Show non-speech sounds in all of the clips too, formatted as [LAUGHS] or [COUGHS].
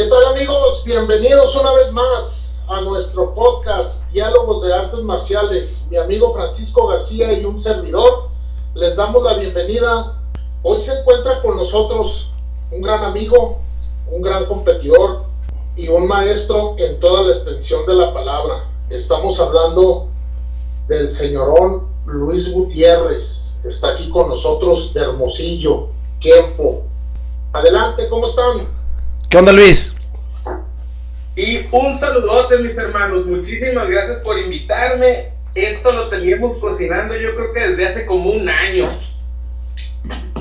¿Qué tal amigos? Bienvenidos una vez más a nuestro podcast Diálogos de Artes Marciales. Mi amigo Francisco García y un servidor les damos la bienvenida. Hoy se encuentra con nosotros un gran amigo, un gran competidor y un maestro en toda la extensión de la palabra. Estamos hablando del señorón Luis Gutiérrez. Está aquí con nosotros de Hermosillo, Kempo. Adelante, ¿cómo están? ¿Qué onda Luis? Y un saludote mis hermanos, muchísimas gracias por invitarme. Esto lo teníamos cocinando yo creo que desde hace como un año.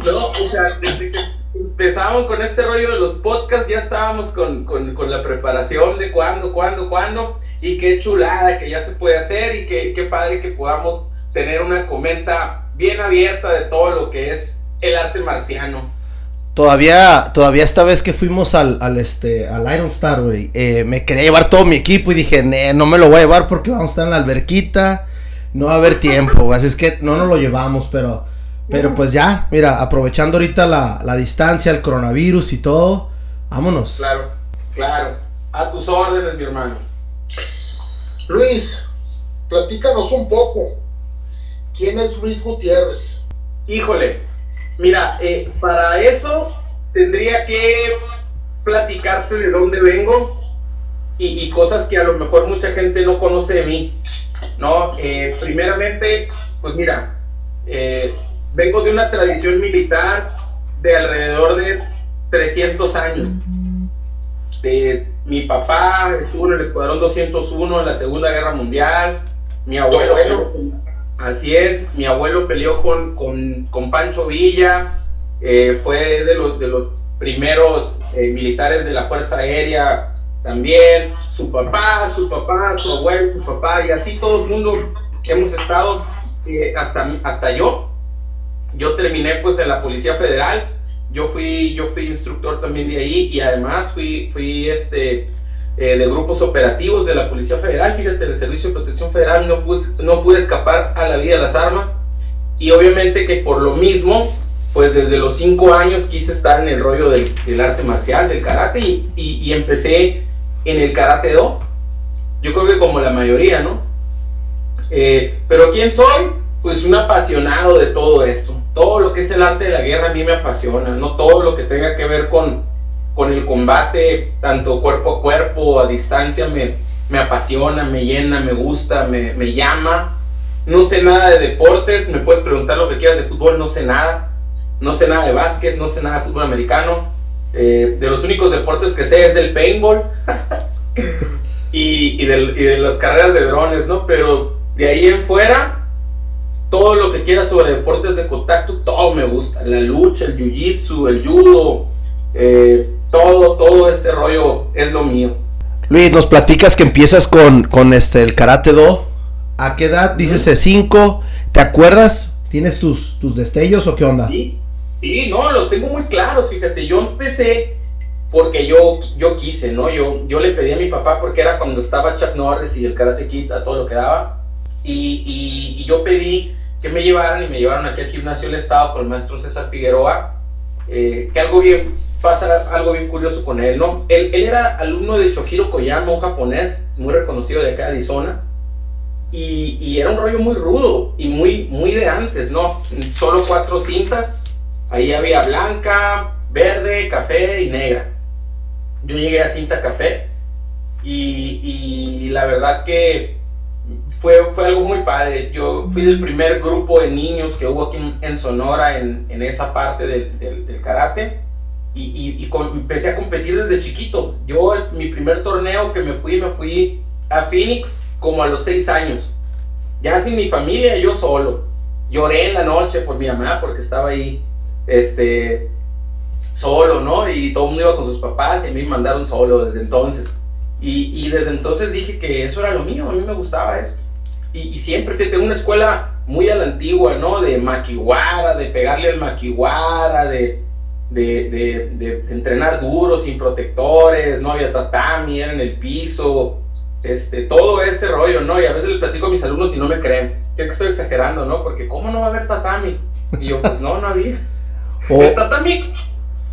No, o sea, desde que empezamos con este rollo de los podcasts ya estábamos con, con, la preparación de cuándo, cuándo, cuándo. Y qué chulada que ya se puede hacer y qué, qué padre que podamos tener una comenta bien abierta de todo lo que es el arte marciano. Todavía, todavía esta vez que fuimos al, al este, al Iron Star, güey, eh, me quería llevar todo mi equipo y dije, no me lo voy a llevar porque vamos a estar en la alberquita, no va a haber tiempo, así es que no nos lo llevamos, pero, pero pues ya, mira, aprovechando ahorita la, la distancia, el coronavirus y todo, vámonos. Claro, claro, a tus órdenes, mi hermano. Luis, platícanos un poco, ¿quién es Luis Gutiérrez? Híjole, Mira, eh, para eso tendría que platicarte de dónde vengo y, cosas que a lo mejor mucha gente no conoce de mí. ¿no? Eh, primeramente, pues mira, eh, vengo de una tradición militar de alrededor de 300 años. mi papá estuvo en el Escuadrón 201 en la Segunda Guerra Mundial, mi abuelo Así es, mi abuelo peleó con, con, Pancho Villa, eh, fue de los, de los primeros eh, militares de la Fuerza Aérea también, su papá, su papá, su abuelo, su papá, y así todo el mundo hemos estado, eh, hasta, hasta yo, yo terminé pues en la Policía Federal, yo fui, yo fui instructor también de ahí y además fui, fui este, eh, de grupos operativos de la Policía Federal, fíjate, el Servicio de Protección Federal, no, no pude escapar a la vida de las armas y obviamente que por lo mismo, pues desde los cinco años quise estar en el rollo del, arte marcial, del karate y, y, empecé en el karate do, yo creo que como la mayoría, ¿no? Eh, pero ¿quién soy? Pues un apasionado de todo esto. Todo lo que es el arte de la guerra a mí me apasiona, no todo lo que tenga que ver con, con el combate, tanto cuerpo a cuerpo, a distancia, me, me apasiona, me llena, me gusta, me, me, llama. No sé nada de deportes, me puedes preguntar lo que quieras de fútbol, no sé nada. No sé nada de básquet, no sé nada de fútbol americano. Eh, de los únicos deportes que sé es del paintball [LAUGHS] y, y, del, y de las carreras de drones, ¿no? Pero de ahí en fuera, todo lo que quieras sobre deportes de contacto, todo me gusta. La lucha, el jiu-jitsu, el judo, eh, todo, todo este rollo es lo mío. Luis, nos platicas que empiezas con, con este el karate do. ¿A qué edad? Dices de 5. ¿Te acuerdas? ¿Tienes tus, tus destellos o qué onda? Sí, sí, no, lo tengo muy claro, fíjate, yo empecé porque yo, yo quise, ¿no? Yo, yo le pedí a mi papá porque era cuando estaba Chuck Norris y el Karate Kid a todo lo que daba. Y, y, yo pedí que me llevaran y me llevaron aquí al gimnasio del Estado con el maestro César Figueroa, eh, que algo bien pasa algo bien curioso con él, ¿no? Él, él era alumno de Shohiro Koyama, un japonés muy reconocido de acá de Arizona, y, y, era un rollo muy rudo y muy, muy de antes, ¿no? Solo cuatro cintas, ahí había blanca, verde, café y negra. Yo llegué a cinta café y, y la verdad que fue, fue algo muy padre. Yo fui del primer grupo de niños que hubo aquí en, Sonora en, en, esa parte del, del, del karate y, y, empecé a competir desde chiquito. Yo, mi primer torneo que me fui, me fui a Phoenix como a los seis años. Ya sin mi familia, yo solo. Lloré en la noche por mi mamá porque estaba ahí, este, solo, ¿no? Y todo el mundo iba con sus papás y a mí me mandaron solo desde entonces. Y, y desde entonces dije que eso era lo mío, a mí me gustaba eso. Y, y siempre tengo una escuela muy a la antigua, ¿no? De maquiwara, de pegarle al maquiwara, de, de, de, de, entrenar duro, sin protectores, no había tatami, era en el piso, este, todo este rollo, ¿no? Y a veces les platico a mis alumnos y no me creen, que estoy exagerando, ¿no? Porque ¿cómo no va a haber tatami? Y yo, pues no, no había. [LAUGHS] O- El tatami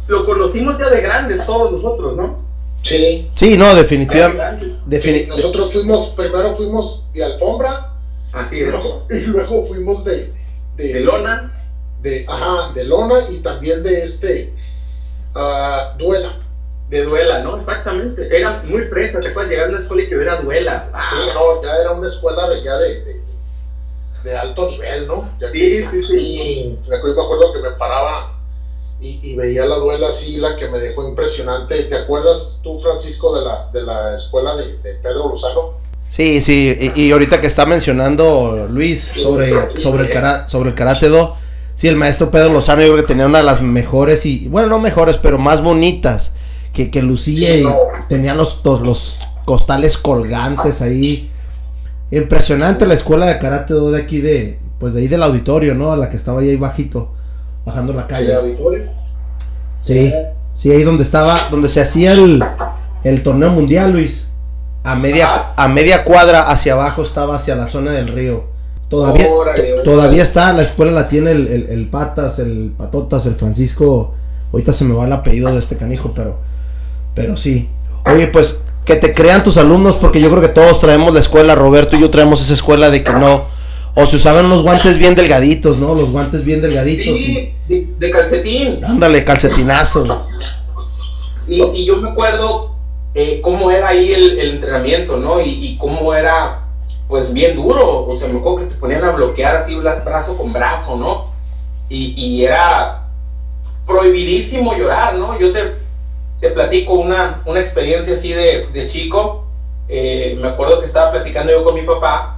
lo conocimos ya de grandes todos nosotros, ¿no? Sí. Sí, no, definitivamente. nosotros fuimos, primero fuimos de alfombra Así y es. luego, y luego fuimos de, de, De lona. De, ajá, de lona y también de este, ah, duela. De duela, ¿no? Exactamente. Era muy fresa, te acuerdas llegar a una escuela y que hubiera duela. Ah, Sí, no, ya era una escuela de ya de, de, de alto nivel, ¿no? Ya Sí, que- sí, sí. Y me acuerdo, me acuerdo que me paraba y, y veía la duela así, la que me dejó impresionante. ¿Te acuerdas tú, Francisco, de la, de la escuela de, de Pedro Lozano? Sí, sí, y, y ahorita que está mencionando Luis sobre, sobre, el, sobre el karate do, sí, el maestro Pedro Lozano yo creo que tenía una de las mejores y, bueno, no mejores, pero más bonitas que, que lucía Sí, y tenía los, los, los costales colgantes ahí. Impresionante la escuela de karate do de aquí de, pues de ahí del auditorio, ¿no? A la que estaba ahí, bajito, bajando la calle. auditorio. Sí, sí, ahí donde estaba, donde se hacía el, el torneo mundial, Luis. A media, a media cuadra hacia abajo estaba hacia la zona del río. Todavía, Órale, todavía está, la escuela la tiene el, el, el Patas, el Patotas, el Francisco. Ahorita se me va el apellido de este canijo, pero, pero sí. Oye, pues que te crean tus alumnos, porque yo creo que todos traemos la escuela, Roberto y yo traemos esa escuela de que no, o se usaban unos guantes bien delgaditos, ¿no? Los guantes bien delgaditos. y- Sí, de, de calcetín. Ándale, calcetinazo. Y, y yo me acuerdo eh, cómo era ahí el, el entrenamiento, ¿no? Y, y cómo era, pues, bien duro. O sea, me acuerdo que te ponían a bloquear así bra- brazo con brazo, ¿no? Y, y era prohibidísimo llorar, ¿no? Yo te, te platico una, una experiencia así de, de chico. Eh, me acuerdo que estaba platicando yo con mi papá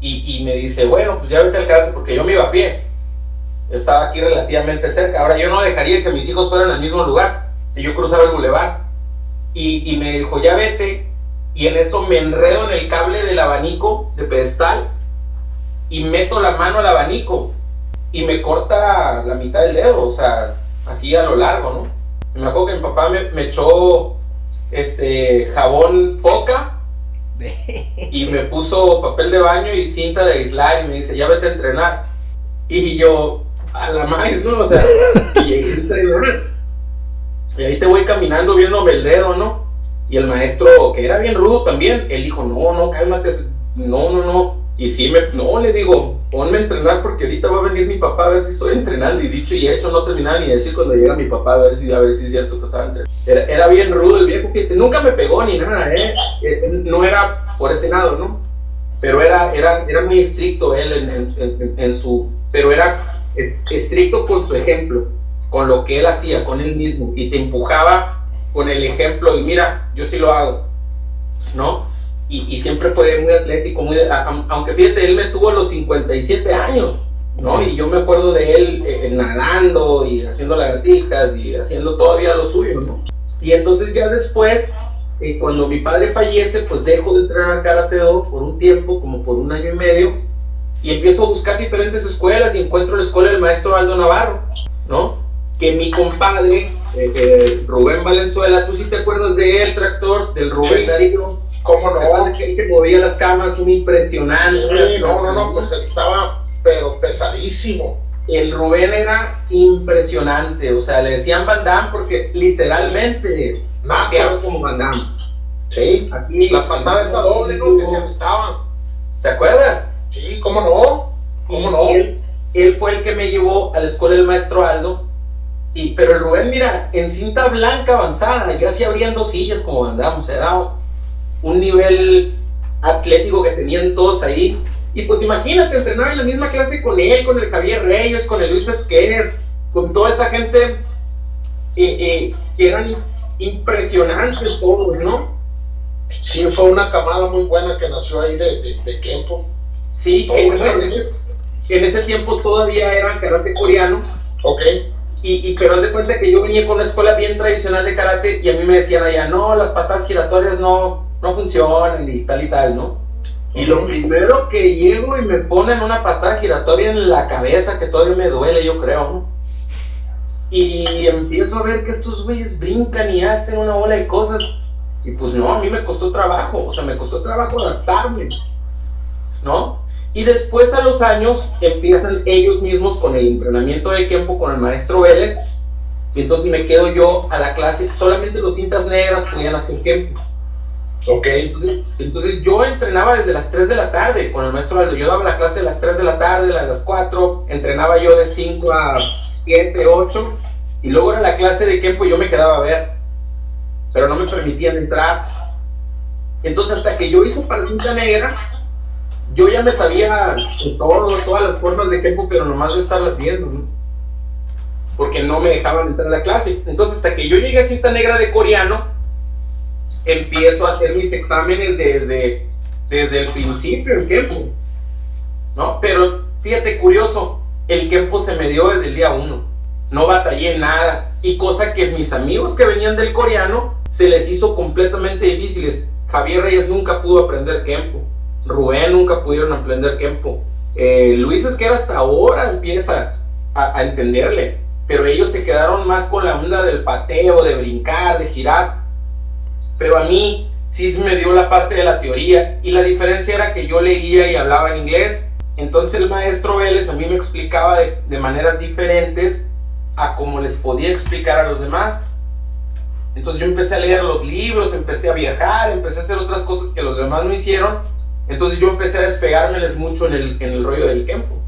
y, y me dice, bueno, pues ya vete al karate porque yo me iba a pie. Yo estaba aquí relativamente cerca. Ahora yo no dejaría que mis hijos fueran al mismo lugar. Si yo cruzaba el bulevar. Y, y me dijo, ya vete. Y en eso me enredo en el cable del abanico de pedestal. Y meto la mano al abanico. Y me corta la mitad del dedo. O sea, así a lo largo, ¿no? Me acuerdo que mi papá me, me echó este jabón foca [LAUGHS] y me puso papel de baño y cinta de aislar y me dice, ya vete a entrenar. Y yo, a la maíz, ¿no? O sea, y llegué a entrenar. Y ahí te voy caminando viéndome el dedo, ¿no? Y el maestro, que era bien rudo también, él dijo, no, no, cálmate, no, no, no. Y sí, me, no, le digo, ponme a entrenar porque ahorita va a venir mi papá a ver si estoy entrenando. Y dicho y hecho, no terminaba ni de decir cuando llega mi papá a ver si, a ver si es cierto que estaba entrenando. Era, era bien rudo el viejo, que nunca me pegó ni nada, ¿eh? Eh, No era por ese lado, ¿no? Pero era, era, era muy estricto él en, en- en- en su... Pero era es- estricto con su ejemplo, con lo que él hacía, con él mismo. Y te empujaba con el ejemplo de, mira, yo sí lo hago, ¿no? Y, y siempre fue muy atlético, muy, aunque fíjate, él me tuvo a los 57 años, ¿no? Y yo me acuerdo de él eh, nadando y haciendo lagartijas y haciendo todavía lo suyo, ¿no? Y entonces ya después, eh, cuando mi padre fallece, pues dejo de entrenar karate do por un tiempo, como por un año y medio, y empiezo a buscar diferentes escuelas y encuentro la escuela del maestro Aldo Navarro, ¿no? Que mi compadre, eh, eh, Rubén Valenzuela, tú sí te acuerdas de él, tractor, del Rubén Sí. Darío, ¿Cómo ¿Te no? que él que movía las camas, un impresionante. Sí, no, no, no, pues él estaba, pero pesadísimo. El Rubén era impresionante, o sea, le decían Van Damme porque literalmente mapeaba como Van Damme. Sí, Aquí- la patada esa doble, ¿no? Que se aventaban. ¿Te acuerdas? Sí, ¿cómo no? ¿Cómo Y no? Él, él fue el que me llevó a la escuela del maestro Aldo. Y, pero el Rubén, mira, en cinta blanca avanzada, ya se abrían dos sillas como andamos, era un nivel atlético que tenían todos ahí. Y pues imagínate, entrenaba en la misma clase con él, con el Javier Reyes, con el Luis Esquer, con toda esa gente eh, eh, que eran impresionantes todos, ¿no? Sí, fue una camada muy buena que nació ahí de, de, de Kempo. Sí, que en ese, en ese tiempo todavía era karate coreano. Ok, Y, y pero haz de cuenta que yo venía con una escuela bien tradicional de karate y a mí me decían allá, no, las patas giratorias no, no funcionan y tal y tal, ¿no? Y lo primero que llego y me ponen una patada giratoria en la cabeza que todavía me duele, yo creo, ¿no? Y empiezo a ver que estos güeyes brincan y hacen una bola de cosas. Y pues no, a mí me costó trabajo, o sea, me costó trabajo adaptarme, ¿no? Y después a los años empiezan ellos mismos con el entrenamiento de Kempo con el maestro Vélez. Y entonces me quedo yo a la clase, solamente los cintas negras podían hacer Kempo. Ok. Entonces, yo entrenaba desde las 3 de la tarde con el maestro Aldo. Yo daba la clase de las 3 de la tarde, a las 4, entrenaba yo de 5 a 7, 8, y luego era la clase de Kempo y yo me quedaba a ver, pero no me permitían entrar. Entonces, hasta que yo hice para cinta negra, yo ya me sabía todo, todas las formas de Kempo, pero nomás de estarlas viendo, ¿no? porque no me dejaban entrar a la clase. Entonces, hasta que yo llegué a cinta negra de coreano, empiezo a hacer mis exámenes desde, desde el principio, el Kempo. ¿No? Pero fíjate, curioso, el Kempo se me dio desde el día uno. No batallé nada. Y cosa que mis amigos que venían del coreano se les hizo completamente difíciles. Javier Reyes nunca pudo aprender Kempo. Rubén nunca pudieron aprender Kempo. Eh, Luis es que hasta ahora empieza a, entenderle. Pero ellos se quedaron más con la onda del pateo, de brincar, de girar pero a mí sí me dio la parte de la teoría y la diferencia era que yo leía y hablaba en inglés, entonces el maestro Vélez a mí me explicaba de, maneras diferentes a como les podía explicar a los demás. Entonces yo empecé a leer los libros, empecé a viajar, empecé a hacer otras cosas que los demás no hicieron. Entonces yo empecé a despegármeles mucho en el, en el rollo del tiempo.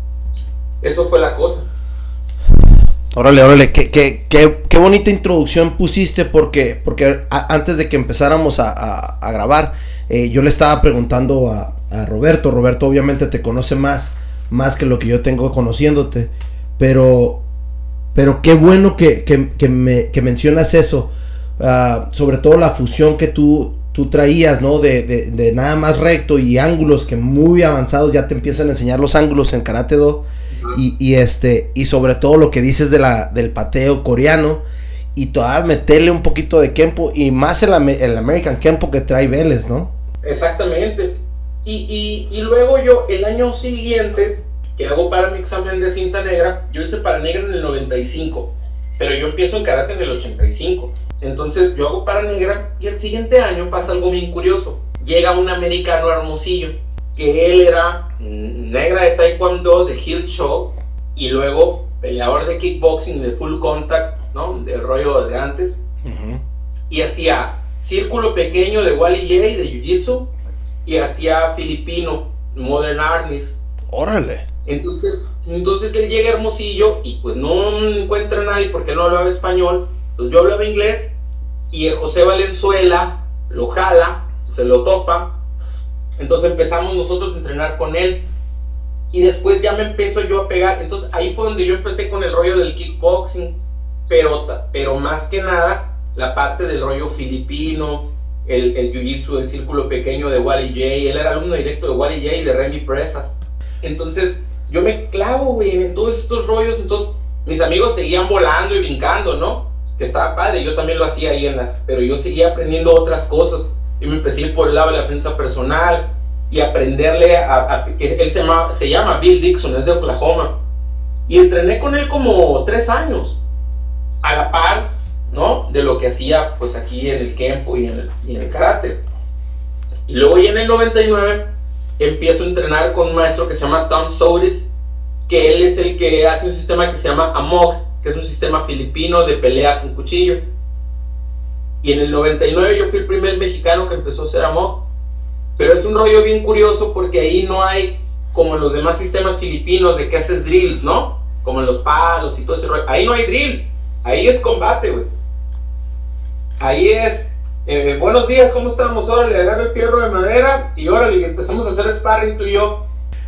Eso fue la cosa. Órale, órale, qué, qué, qué, bonita introducción pusiste porque, porque antes de que empezáramos a, grabar, eh, yo le estaba preguntando a, Roberto, Roberto obviamente te conoce más, más que lo que yo tengo conociéndote, pero, pero qué bueno que, que, me, que mencionas eso, ah, sobre todo la fusión que tú, tú traías, ¿no? De, de, de, nada más recto y ángulos que muy avanzados ya te empiezan a enseñar los ángulos en Karate Do y, este y sobre todo lo que dices de la del pateo coreano y todavía meterle un poquito de Kempo y más el, el American Kempo que trae Vélez, ¿no? Exactamente. Y, y, luego yo el año siguiente que hago para mi examen de cinta negra, yo hice para negra en el 95, pero yo empiezo en karate en el 85. Entonces yo hago para negra y el siguiente año pasa algo bien curioso. Llega un americano hermosillo que él era negra de taekwondo, de heel show, y luego peleador de kickboxing de full contact, ¿no? Del rollo de antes. Y hacía círculo pequeño de Wally J de Jiu-Jitsu y hacía filipino, Modern Armies. Órale. Entonces, entonces él llega Hermosillo y pues no encuentra a nadie porque no hablaba español. Pues yo hablaba inglés y el José Valenzuela lo jala, se lo topa entonces empezamos nosotros a entrenar con él. Y después ya me empiezo yo a pegar. Entonces ahí fue donde yo empecé con el rollo del kickboxing. Pero, pero más que nada, la parte del rollo filipino, el, el jiu-jitsu del círculo pequeño de Wally J. Él era alumno directo de Wally J y de Remy Presas. Entonces yo me clavo, güey, en todos estos rollos. Entonces mis amigos seguían volando y brincando, ¿no? Que estaba padre, yo también lo hacía ahí en las. Pero yo seguía aprendiendo otras cosas y me empecé a ir por el lado de la defensa personal y aprenderle a, que él se llama, se llama Bill Dixon, es de Oklahoma. Y entrené con él como tres años, a la par, ¿no? De lo que hacía pues aquí en el Kempo y en el, y en el karate. Y luego ya en el 99 empiezo a entrenar con un maestro que se llama Tom Solis, que él es el que hace un sistema que se llama AMOG, que es un sistema filipino de pelea con cuchillo. Y en el 99 yo fui el primer mexicano que empezó a hacer amor. Pero es un rollo bien curioso porque ahí no hay como en los demás sistemas filipinos de que haces drills, ¿no? Como en los palos y todo ese rollo. Ahí no hay drills. Ahí es combate, güey. Ahí es, eh, buenos días, ¿cómo estamos? Ahora le agarro el fierro de madera y ahora empezamos a hacer sparring tú y yo.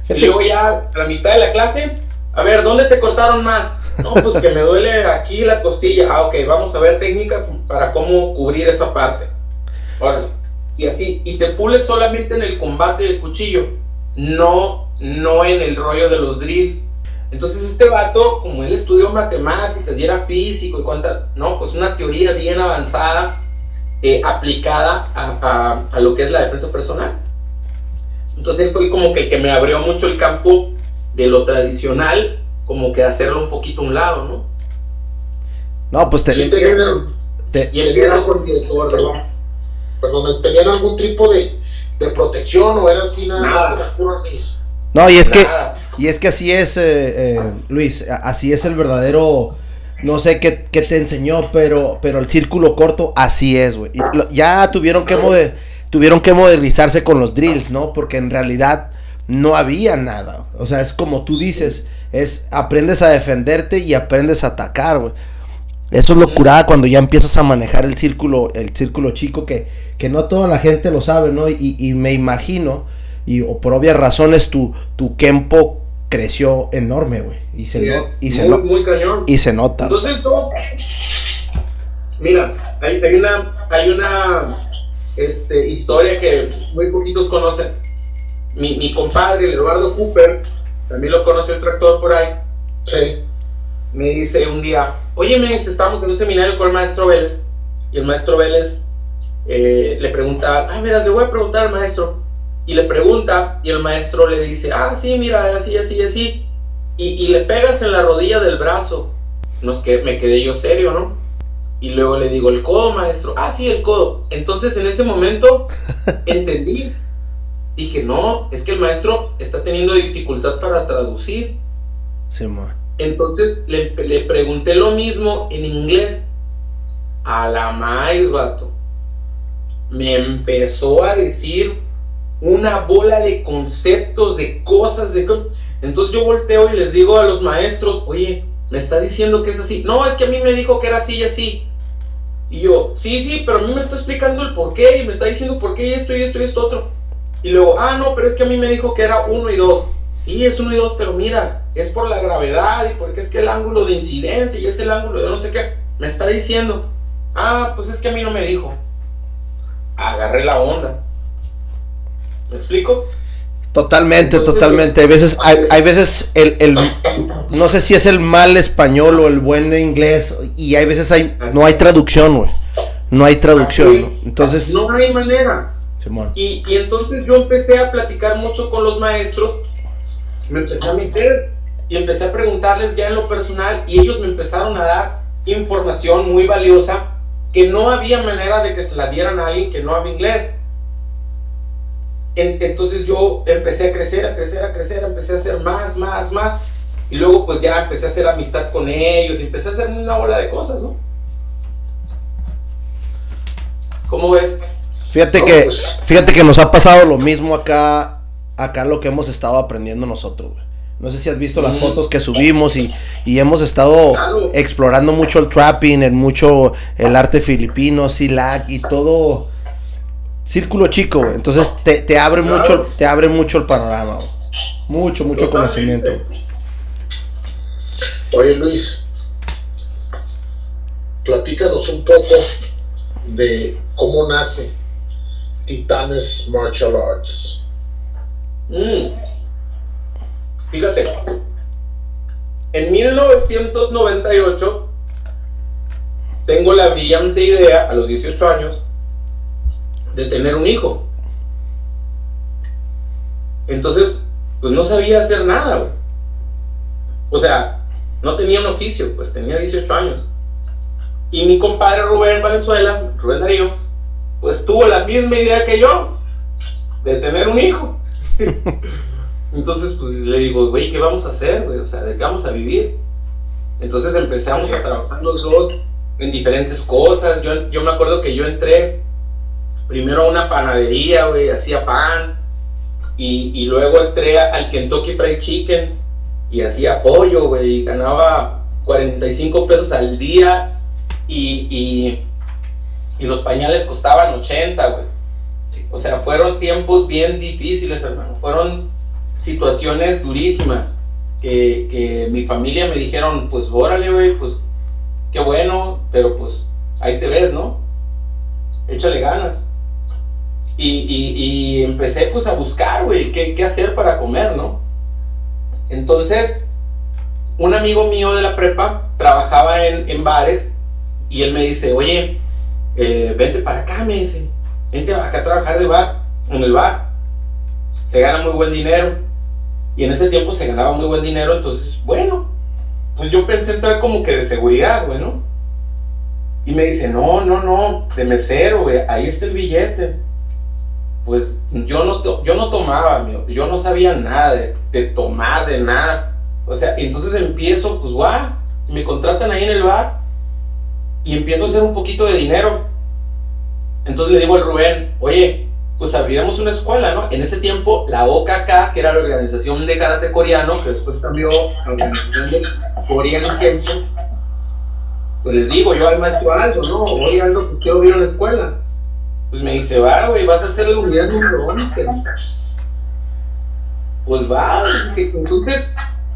Y luego ya a la mitad de la clase, a ver, ¿dónde te cortaron más? No, pues que me duele aquí la costilla. Ah, ok, vamos a ver técnica para cómo cubrir esa parte. Órale. Y así, y te pules solamente en el combate del cuchillo, no, no en el rollo de los drills. Entonces este vato, como él estudió matemáticas y era físico y cuánta, no, pues una teoría bien avanzada, eh, aplicada a, a, lo que es la defensa personal. Entonces fue como que que me abrió mucho el campo de lo tradicional, como que hacerlo un poquito a un lado, ¿no? No, pues te... Sí, tenían, te, y el tenían, algún, perdón, perdón, ¿tenían algún tipo de, de protección o eran así nada, nada. más no, y es que y es que así es, eh, eh, Luis, así es el verdadero, no sé qué, qué, te enseñó, pero pero el círculo corto así es, güey. Ya tuvieron que moder, tuvieron que modernizarse con los drills, ¿no? Porque en realidad no había nada. O sea, es como tú dices, es aprendes a defenderte y aprendes a atacar, güey. Eso es locura cuando ya empiezas a manejar el círculo, el círculo chico que, que no toda la gente lo sabe, ¿no? Y, y me imagino y o por obvias razones tu, tu Kempo creció enorme, güey. Y se, y, se muy, cañón. y se nota. Entonces, mira, hay, hay, una, hay una este, historia que muy poquitos conocen. Mi, mi compadre, Eduardo Cooper, también lo conoce el tractor por ahí. Sí. Me dice un día, oye, me dice, estamos en un seminario con el maestro Vélez. Y el maestro Vélez eh, le pregunta, ay, mira, le voy a preguntar al maestro, y le pregunta y el maestro le dice, ah, sí, mira, así, así, así, y, y le pegas en la rodilla del brazo. Nos que, me quedé yo serio, ¿no? Y luego le digo, el codo, maestro, ah, sí, el codo. Entonces en ese momento [LAUGHS] entendí. Dije, no, es que el maestro está teniendo dificultad para traducir. Sí, Entonces le, le pregunté lo mismo en inglés. A la maíz, vato. Me empezó a decir una bola de conceptos, de cosas, de entonces yo volteo y les digo a los maestros, oye, me está diciendo que es así. No, es que a mí me dijo que era así y así. Y yo, sí, sí, pero a mí me está explicando el por qué y me está diciendo por qué y esto y esto y esto otro. Y luego, ah, no, pero es que a mí me dijo que era uno y dos. Sí, es uno y dos, pero mira, es por la gravedad y porque es que el ángulo de incidencia y es el ángulo de no sé qué. Me está diciendo, ah, pues es que a mí no me dijo. Agarré la onda. ¿Me explico? Totalmente, totalmente. Hay veces, hay, hay veces el, el, no sé si es el mal español o el buen inglés y hay veces hay, no hay traducción, güey. No hay traducción, ¿no? Entonces. No hay manera. Y, y entonces yo empecé a platicar mucho con los maestros, me empecé a meter y empecé a preguntarles ya en lo personal y ellos me empezaron a dar información muy valiosa que no había manera de que se la dieran a alguien que no habla inglés. Entonces yo empecé a crecer, a crecer, a crecer, empecé a hacer más, más, más. Y luego pues ya empecé a hacer amistad con ellos y empecé a hacer una ola de cosas, ¿no? ¿Cómo ves? Fíjate que, pues, fíjate que nos ha pasado lo mismo acá, acá lo que hemos estado aprendiendo nosotros, No sé si has visto las fotos que subimos y, y hemos estado explorando mucho el trapping, el mucho el arte filipino, SILAC y todo círculo chico, Entonces te, te abre mucho, te abre mucho el panorama, Mucho, mucho conocimiento. Oye Luis, platícanos un poco de cómo nace Titanes Martial Arts. Mm. Fíjate, en 1998 tengo la brillante idea, a los 18 años, de tener un hijo. Entonces, pues no sabía hacer nada, güey. O sea, no tenía un oficio, pues tenía 18 años. Y mi compadre Rubén Valenzuela, Rubén Darío, pues tuvo la misma idea que yo, de tener un hijo. [LAUGHS] Entonces, pues le digo, güey, ¿qué vamos a hacer, güey? O sea, ¿de qué vamos a vivir? Entonces empezamos a trabajar los dos en diferentes cosas. Yo, yo me acuerdo que yo entré primero a una panadería, güey, hacía pan. Y, y luego entré al Kentucky Fried Chicken y hacía pollo, güey, y ganaba 45 pesos al día y, y, y los pañales costaban 80, güey. O sea, fueron tiempos bien difíciles, hermano. Fueron situaciones durísimas que, que mi familia me dijeron, pues órale, güey, pues qué bueno, pero pues ahí te ves, ¿no? Échale ganas. Y, y, empecé pues a buscar, güey, qué, qué hacer para comer, ¿no? Entonces, un amigo mío de la prepa trabajaba en, en bares y él me dice, oye, eh, vente para acá, me dice, vente acá a trabajar de bar, en el bar. Se gana muy buen dinero. Y en ese tiempo se ganaba muy buen dinero, entonces, bueno, pues yo pensé entrar como que de seguridad, bueno. Y me dice, no, no, no, de mesero, güey, ahí está el billete. Pues yo no, yo no tomaba, yo no sabía nada de, de tomar, de nada. O sea, entonces empiezo, pues, guau, me contratan ahí en el bar y empiezo a hacer un poquito de dinero. Entonces le digo al Rubén, oye, pues abriremos una escuela, ¿no? En ese tiempo, la OKK, que era la organización de karate coreano, que después cambió a la organización de coreano tiempo, pues les digo yo al maestro Aldo, ¿no? Oye Aldo, pues quiero abrir una escuela. Pues me dice, va, güey, vas a ser el unidad número 11. Pues va, entonces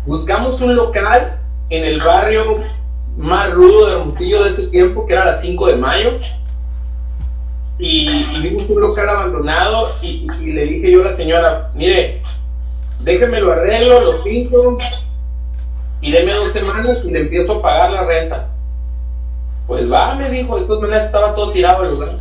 buscamos un local en el barrio más rudo de Hermosillo de ese tiempo, que era la 5 de mayo. Y, vimos un local abandonado y, le dije yo a la señora, mire, déjeme lo arreglo, lo pinto y deme dos semanas y le empiezo a pagar la renta. Pues va, me dijo, de todas maneras estaba todo tirado el lugar.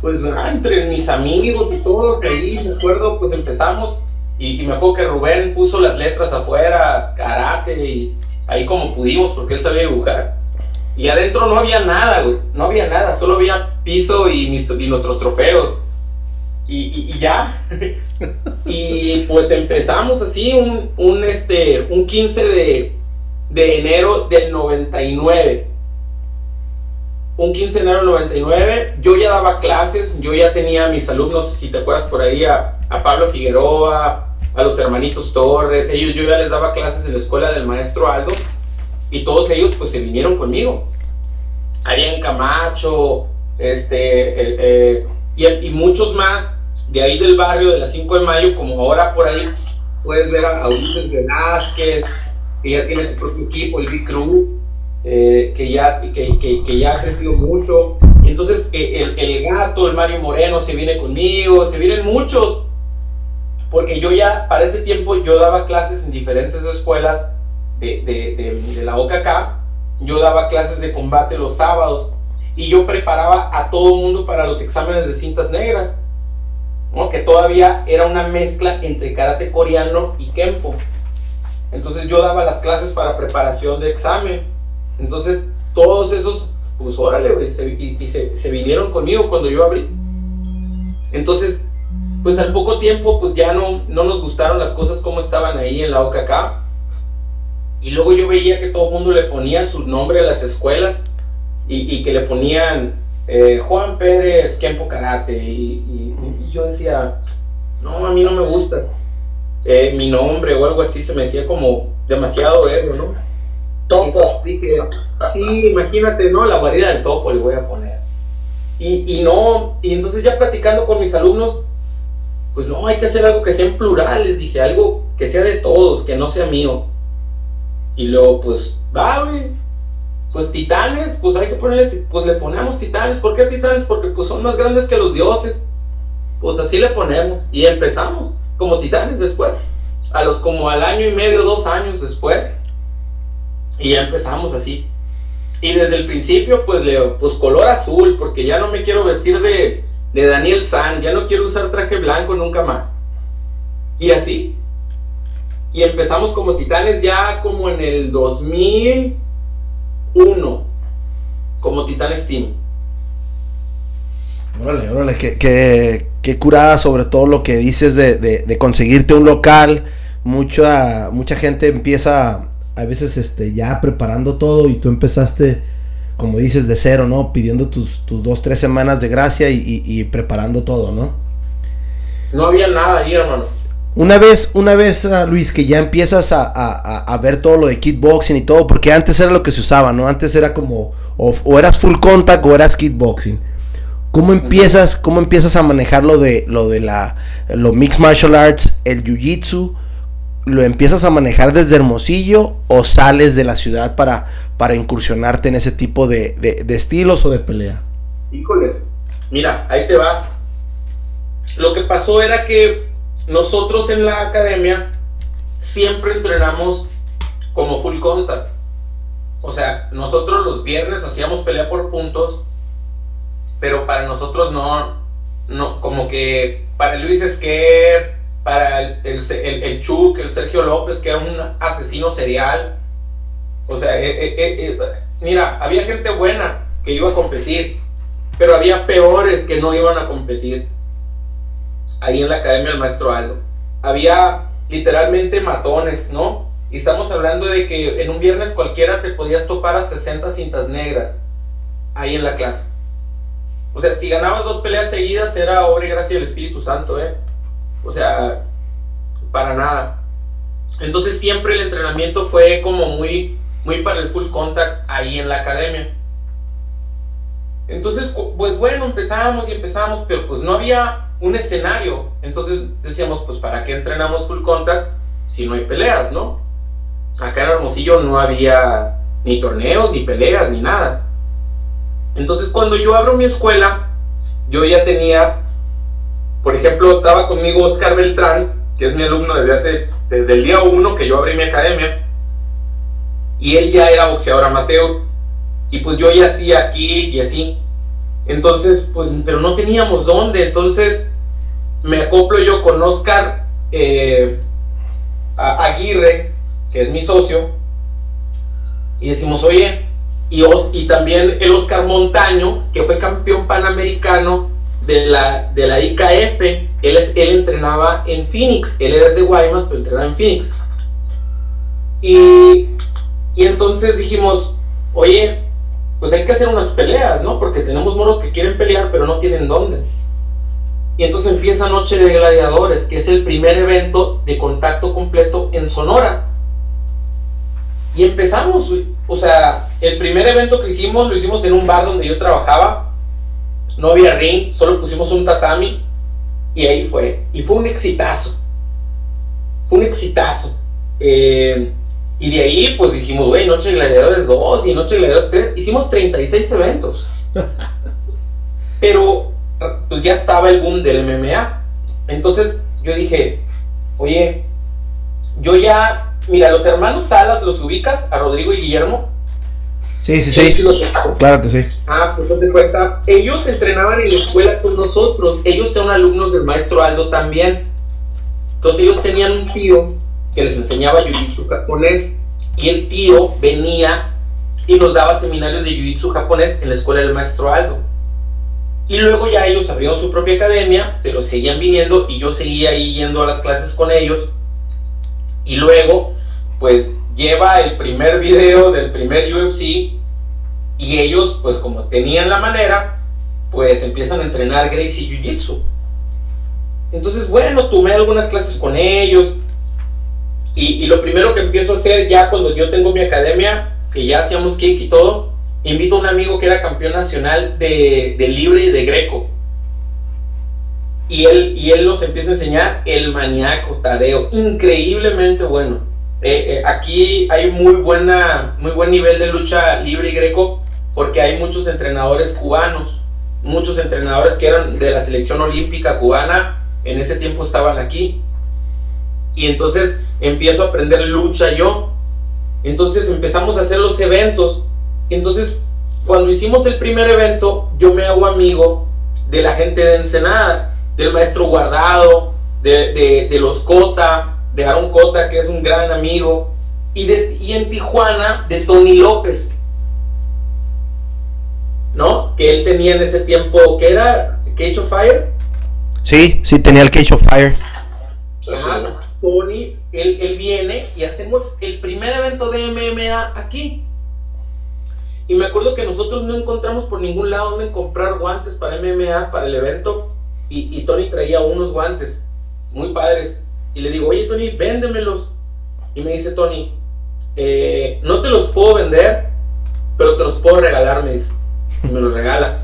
Pues va, entre mis amigos y todos ahí, me acuerdo, pues empezamos y, y me acuerdo que Rubén puso las letras afuera, karate y ahí como pudimos, porque él sabía dibujar. Y adentro no había nada, güey, no había nada, solo había piso y, mis, y nuestros trofeos. Y, y, ya. [LAUGHS] y pues empezamos así un, un, este, un 15 de, de enero del 99. Un 15 de enero del 99, yo ya daba clases, yo ya tenía a mis alumnos, si te acuerdas por ahí, a, a Pablo Figueroa, a los hermanitos Torres, ellos yo ya les daba clases en la escuela del maestro Aldo y todos ellos pues se vinieron conmigo. Arián Camacho, este, eh, y, muchos más de ahí del barrio de la 5 de mayo, como ahora por ahí puedes ver a, Ulises Velázquez, que ya tiene su propio equipo, el Big Crew, eh, que, ya, que, ya ha crecido mucho. entonces eh, el, el gato, el Mario Moreno se viene conmigo, se vienen muchos porque yo ya, para ese tiempo, yo daba clases en diferentes escuelas de, de, la OKK, yo daba clases de combate los sábados y yo preparaba a todo el mundo para los exámenes de cintas negras, ¿no? que todavía era una mezcla entre karate coreano y kempo. Entonces yo daba las clases para preparación de examen. Entonces todos esos, pues órale, y, se vinieron conmigo cuando yo abrí. Entonces pues al poco tiempo pues ya no, no nos gustaron las cosas como estaban ahí en la OKK. Y luego yo veía que todo el mundo le ponía su nombre a las escuelas y, que le ponían eh, Juan Pérez Kempo Karate. Y, yo decía, no, a mí no me gusta. Eh, mi nombre o algo así se me decía como demasiado ego, ¿no? Topo. Dije, sí, imagínate, ¿no? La guarida del topo le voy a poner. Y, y no, y entonces ya platicando con mis alumnos, pues no, hay que hacer algo que sea en plural, les dije, algo que sea de todos, que no sea mío. Y luego, pues, va, güey, pues titanes, pues hay que ponerle, pues le ponemos titanes, ¿por qué titanes? Porque pues son más grandes que los dioses, pues así le ponemos, y empezamos como titanes después, a los como al año y medio, dos años después, y ya empezamos así. Y desde el principio, pues, le, pues color azul, porque ya no me quiero vestir de, de Daniel San, ya no quiero usar traje blanco nunca más. Y así. Y empezamos como titanes ya como en el 2001, como Titanes Team. Órale, órale, qué, curada sobre todo lo que dices de, de, conseguirte un local. Mucha, mucha gente empieza a veces este, ya preparando todo y tú empezaste como dices, de cero, ¿no? Pidiendo tus, tus dos, tres semanas de gracia y, preparando todo, ¿no? No había nada ahí, hermano. Una vez, una vez, ah, Luis, que ya empiezas a, ver todo lo de kickboxing y todo, porque antes era lo que se usaba, ¿no? Antes era como, o, eras full contact o eras kickboxing. ¿Cómo empiezas, cómo empiezas a manejar lo de, lo de la, lo mixed martial arts, el jiu-jitsu? ¿Lo empiezas a manejar desde Hermosillo o sales de la ciudad para, para incursionarte en ese tipo de, estilos o de pelea? Híjole, mira, ahí te va. Lo que pasó era que nosotros en la academia siempre entrenamos como full contact. O sea, nosotros los viernes hacíamos pelea por puntos, pero para nosotros no, no como que para Luis Esquer, para el, el, el, el Chuck, el Sergio López, que era un asesino serial. O sea, eh, eh, eh, mira, había gente buena que iba a competir, pero había peores que no iban a competir. Ahí en la Academia del Maestro Aldo. Había literalmente matones, ¿no? Y estamos hablando de que en un viernes cualquiera te podías topar a 60 cintas negras ahí en la clase. O sea, si ganabas dos peleas seguidas era obra y gracia del Espíritu Santo, ¿eh? O sea, para nada. Entonces siempre el entrenamiento fue como muy, muy para el full contact ahí en la academia. Entonces, pues bueno, empezamos y empezamos, pero pues no había un escenario. Entonces decíamos, pues ¿para qué entrenamos full contact si no hay peleas, no? Acá en Hermosillo no había ni torneos, ni peleas, ni nada. Entonces cuando yo abro mi escuela, yo ya tenía, por ejemplo, estaba conmigo Oscar Beltrán, que es mi alumno desde hace, desde el día uno que yo abrí mi academia, y él ya era boxeador amateur, y pues yo ya hacía aquí y así. Entonces, pues, pero no teníamos dónde, entonces me acoplo yo con Oscar eh, Aguirre, que es mi socio, y decimos, oye, y, y también el Oscar Montaño, que fue campeón panamericano de la, de la IKF, él, él entrenaba en Phoenix, él era de Guaymas, pero entrenaba en Phoenix. Y, y entonces dijimos, oye, pues hay que hacer unas peleas, ¿no? Porque tenemos moros que quieren pelear, pero no tienen dónde. Y entonces empieza Noche de Gladiadores, que es el primer evento de contacto completo en Sonora. Y empezamos, o sea, el primer evento que hicimos lo hicimos en un bar donde yo trabajaba. No había ring, solo pusimos un tatami y ahí fue. Y fue un exitazo. Fue un exitazo. Eh, y de ahí, pues dijimos, güey, Noche de Gladiadores 2 y Noche de Gladiadores 3. Hicimos 36 eventos. [LAUGHS] Pero, pues ya estaba el boom del MMA. Entonces, yo dije, oye, yo ya, mira, los hermanos Salas, ¿los ubicas? A Rodrigo y Guillermo. Sí, sí, sí. claro que sí. Ah, pues no te cuenta. Ellos entrenaban en la escuela con nosotros. Ellos son alumnos del maestro Aldo también. Entonces ellos tenían un tío que les enseñaba jiu-jitsu japonés y el tío venía y nos daba seminarios de jiu-jitsu japonés en la escuela del maestro Aldo. Y luego ya ellos abrieron su propia academia, se los seguían viniendo y yo seguía ahí yendo a las clases con ellos. Y luego, pues lleva el primer video del primer UFC y ellos, pues como tenían la manera, pues empiezan a entrenar Gracie Jiu-Jitsu. Entonces, bueno, tomé algunas clases con ellos, y, lo primero que empiezo a hacer ya cuando yo tengo mi academia, que ya hacíamos kick y todo, invito a un amigo que era campeón nacional de, libre y de greco. Y él, y él nos empieza a enseñar el maníaco Tadeo, increíblemente bueno. Eh, eh, aquí hay muy, buena, muy buen nivel de lucha libre y greco porque hay muchos entrenadores cubanos, muchos entrenadores que eran de la selección olímpica cubana, en ese tiempo estaban aquí. Y entonces empiezo a aprender lucha yo. Entonces empezamos a hacer los eventos. Entonces, cuando hicimos el primer evento, yo me hago amigo de la gente de Ensenada, del maestro Guardado, de, los Cota, de Aaron Cota, que es un gran amigo, y, de, y en Tijuana de Tony López, ¿no? Que él tenía en ese tiempo, que era Cage of Fire. Sí, sí, tenía el Cage of Fire. Tony, él, él viene y hacemos el primer evento de MMA aquí. Y me acuerdo que nosotros no encontramos por ningún lado donde comprar guantes para MMA, para el evento. Y, Tony traía unos guantes muy padres. Y le digo, oye Tony, véndemelos. Y me dice Tony, eh, no te los puedo vender, pero te los puedo regalar, me dice. Y me los regala.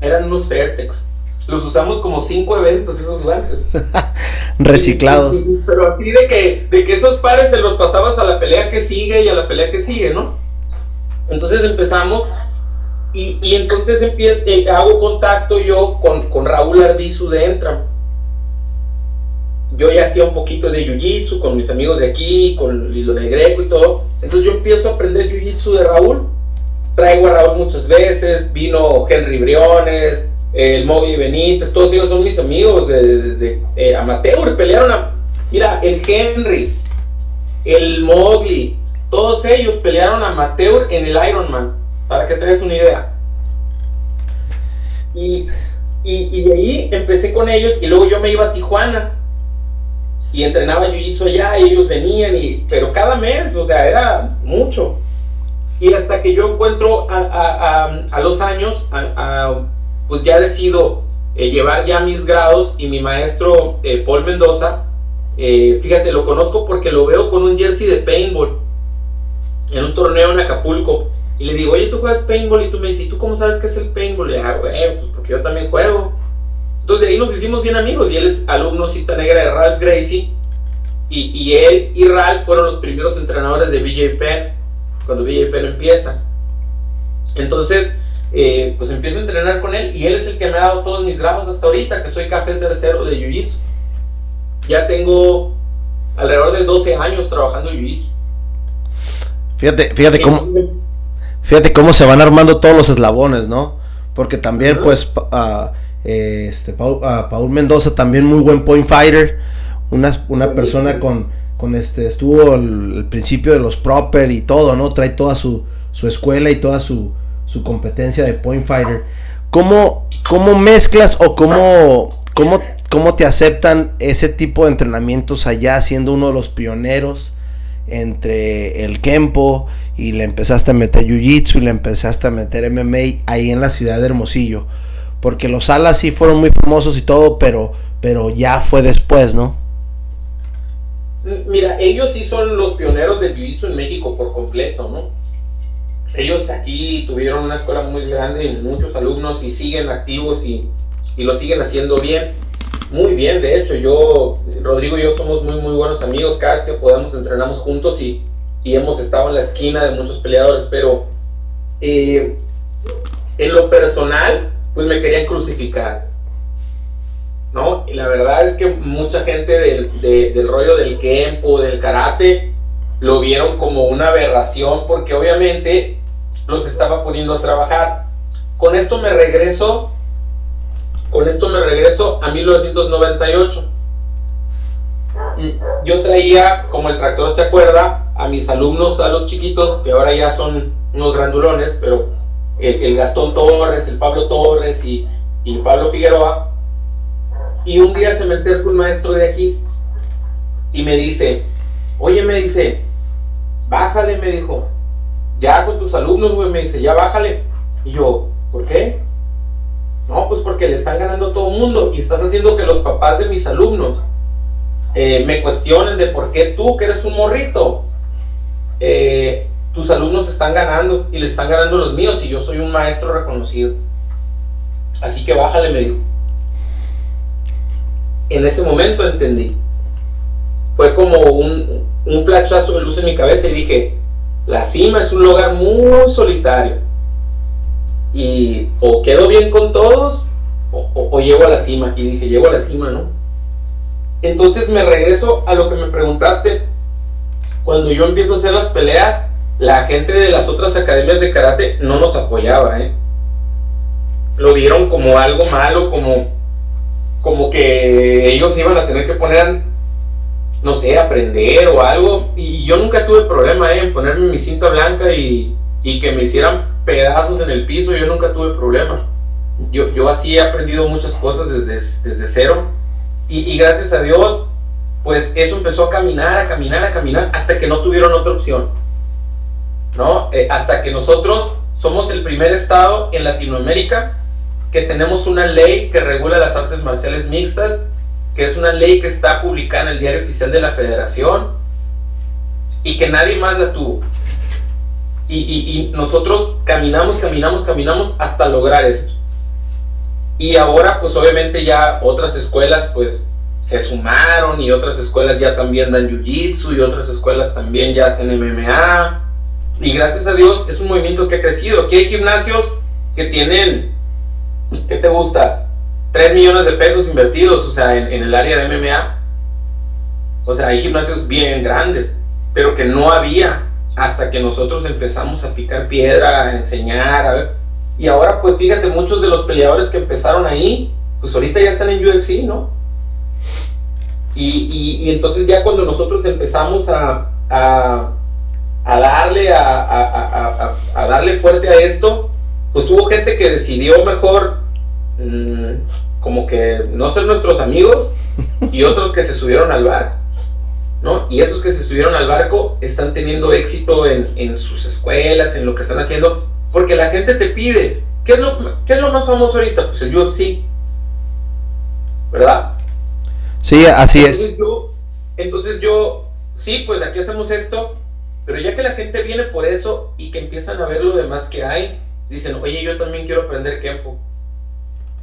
Eran unos Vertex los usamos como cinco eventos esos guantes. [LAUGHS] Reciclados. pero así de que, de que esos pares se los pasabas a la pelea que sigue y a la pelea que sigue, ¿no? Entonces empezamos y, y entonces empiezo, eh, hago contacto yo con, con Raúl Arbizu de Entram. yo ya hacía un poquito de jiu-jitsu con mis amigos de aquí, con lo de Greco y todo. Entonces yo empiezo a aprender jiu-jitsu de Raúl. Traigo a Raúl muchas veces, vino Henry Briones, el Mogi Benítez, todos ellos son mis amigos de, eh, amateur, pelearon a... Mira, el Henry, el Mowgli, todos ellos pelearon amateur en el Ironman, para que te des una idea. Y, y, de ahí empecé con ellos y luego yo me iba a Tijuana y entrenaba jiu-jitsu allá y ellos venían, y, pero cada mes, o sea, era mucho. Y hasta que yo encuentro a, a, a, los años, pues ya decido eh, llevar ya mis grados y mi maestro eh, Paul Mendoza, eh, fíjate, lo conozco porque lo veo con un jersey de paintball en un torneo en Acapulco. Y le digo, oye, tú juegas paintball y tú me dices, ¿y tú cómo sabes qué es el paintball? Y digo, ah, güey, pues porque yo también juego. Entonces de ahí nos hicimos bien amigos y él es alumno cita negra de Ralph Gracie. Y, y él y Ralph fueron los primeros entrenadores de BJ Penn cuando BJ Penn empieza. Entonces, eh, pues empiezo a entrenar con él y él es el que me ha dado todos mis grados hasta ahorita, que soy café tercero de Jiu-Jitsu. Ya tengo alrededor de 12 años trabajando en Jiu-Jitsu. Fíjate, fíjate cómo, fíjate cómo se van armando todos los eslabones, ¿no? Porque también, pues, uh, este, Paul, Mendoza, también muy buen point fighter, una, una persona con, con este, estuvo el, principio de los proper y todo, ¿no? Trae toda su, su escuela y toda su, su competencia de point fighter. ¿Cómo, cómo mezclas o cómo, cómo, cómo te aceptan ese tipo de entrenamientos allá, siendo uno de los pioneros? entre el Kempo y le empezaste a meter Jiu-Jitsu y le empezaste a meter MMA ahí en la ciudad de Hermosillo. Porque los alas sí fueron muy famosos y todo, pero, pero ya fue después, ¿no? Mira, ellos sí son los pioneros del Jiu-Jitsu en México por completo, ¿no? Ellos aquí tuvieron una escuela muy grande y muchos alumnos y siguen activos y, y lo siguen haciendo bien muy bien, de hecho, yo, Rodrigo y yo somos muy, muy buenos amigos, cada vez que podamos entrenamos juntos y, hemos estado en la esquina de muchos peleadores, pero eh, en lo personal, pues me querían crucificar, ¿no? Y la verdad es que mucha gente del, del rollo del kempo, del karate, lo vieron como una aberración porque obviamente los estaba poniendo a trabajar. Con esto me regreso con esto me regreso a 1998. Yo traía, como el tractor se acuerda, a mis alumnos, a los chiquitos, que ahora ya son unos grandulones, pero el, Gastón Torres, el Pablo Torres y, y Pablo Figueroa. Y un día se me acerca un maestro de aquí y me dice, oye, me dice, bájale, me dijo, ya con tus alumnos, güey, me dice, ya bájale. Y yo, ¿por qué? No, pues porque le están ganando todo el mundo y estás haciendo que los papás de mis alumnos eh, me cuestionen de por qué tú, que eres un morrito, eh, tus alumnos están ganando y le están ganando los míos y yo soy un maestro reconocido. Así que bájale, me dijo. En ese momento entendí. Fue como un, un de luz en mi cabeza y dije, la cima es un lugar muy solitario y o quedo bien con todos o, llego a la cima. Y dije, llego a la cima, ¿no? Entonces me regreso a lo que me preguntaste. Cuando yo empiezo a hacer las peleas, la gente de las otras academias de karate no nos apoyaba, ¿eh? Lo vieron como algo malo, como, como que ellos iban a tener que poner, no sé, aprender o algo. Y yo nunca tuve problema ¿eh? en ponerme mi cinta blanca y, y que me hicieran pedazos en el piso, yo nunca tuve problemas. Yo, yo así he aprendido muchas cosas desde, desde cero. Y, gracias a Dios, pues eso empezó a caminar, a caminar, a caminar, hasta que no tuvieron otra opción. ¿No? Eh, hasta que nosotros somos el primer estado en Latinoamérica que tenemos una ley que regula las artes marciales mixtas, que es una ley que está publicada en el diario oficial de la federación y que nadie más la tuvo. Y, nosotros caminamos, caminamos, caminamos hasta lograr esto. Y ahora pues obviamente ya otras escuelas pues se sumaron y otras escuelas ya también dan Jiu-Jitsu y otras escuelas también ya hacen MMA. Y gracias a Dios es un movimiento que ha crecido. Aquí hay gimnasios que tienen, ¿qué te gusta? 3 millones de pesos invertidos, o sea, en, el área de MMA. O sea, hay gimnasios bien grandes, pero que no había hasta que nosotros empezamos a picar piedra, a enseñar, a ver. Y ahora, pues fíjate, muchos de los peleadores que empezaron ahí, pues ahorita ya están en UFC, ¿no? Y, y, entonces ya cuando nosotros empezamos a, a, a darle a, a, darle fuerte a esto, pues hubo gente que decidió mejor mm, como que no ser nuestros amigos [LAUGHS] y otros que se subieron al barco. ¿no? Y esos que se subieron al barco están teniendo éxito en, en sus escuelas, en lo que están haciendo, porque la gente te pide, ¿qué es lo, qué es lo más famoso ahorita? Pues el UFC, ¿verdad? Sí, así entonces es. Yo, entonces yo, sí, pues aquí hacemos esto, pero ya que la gente viene por eso y que empiezan a ver lo demás que hay, dicen, oye, yo también quiero aprender Kempo.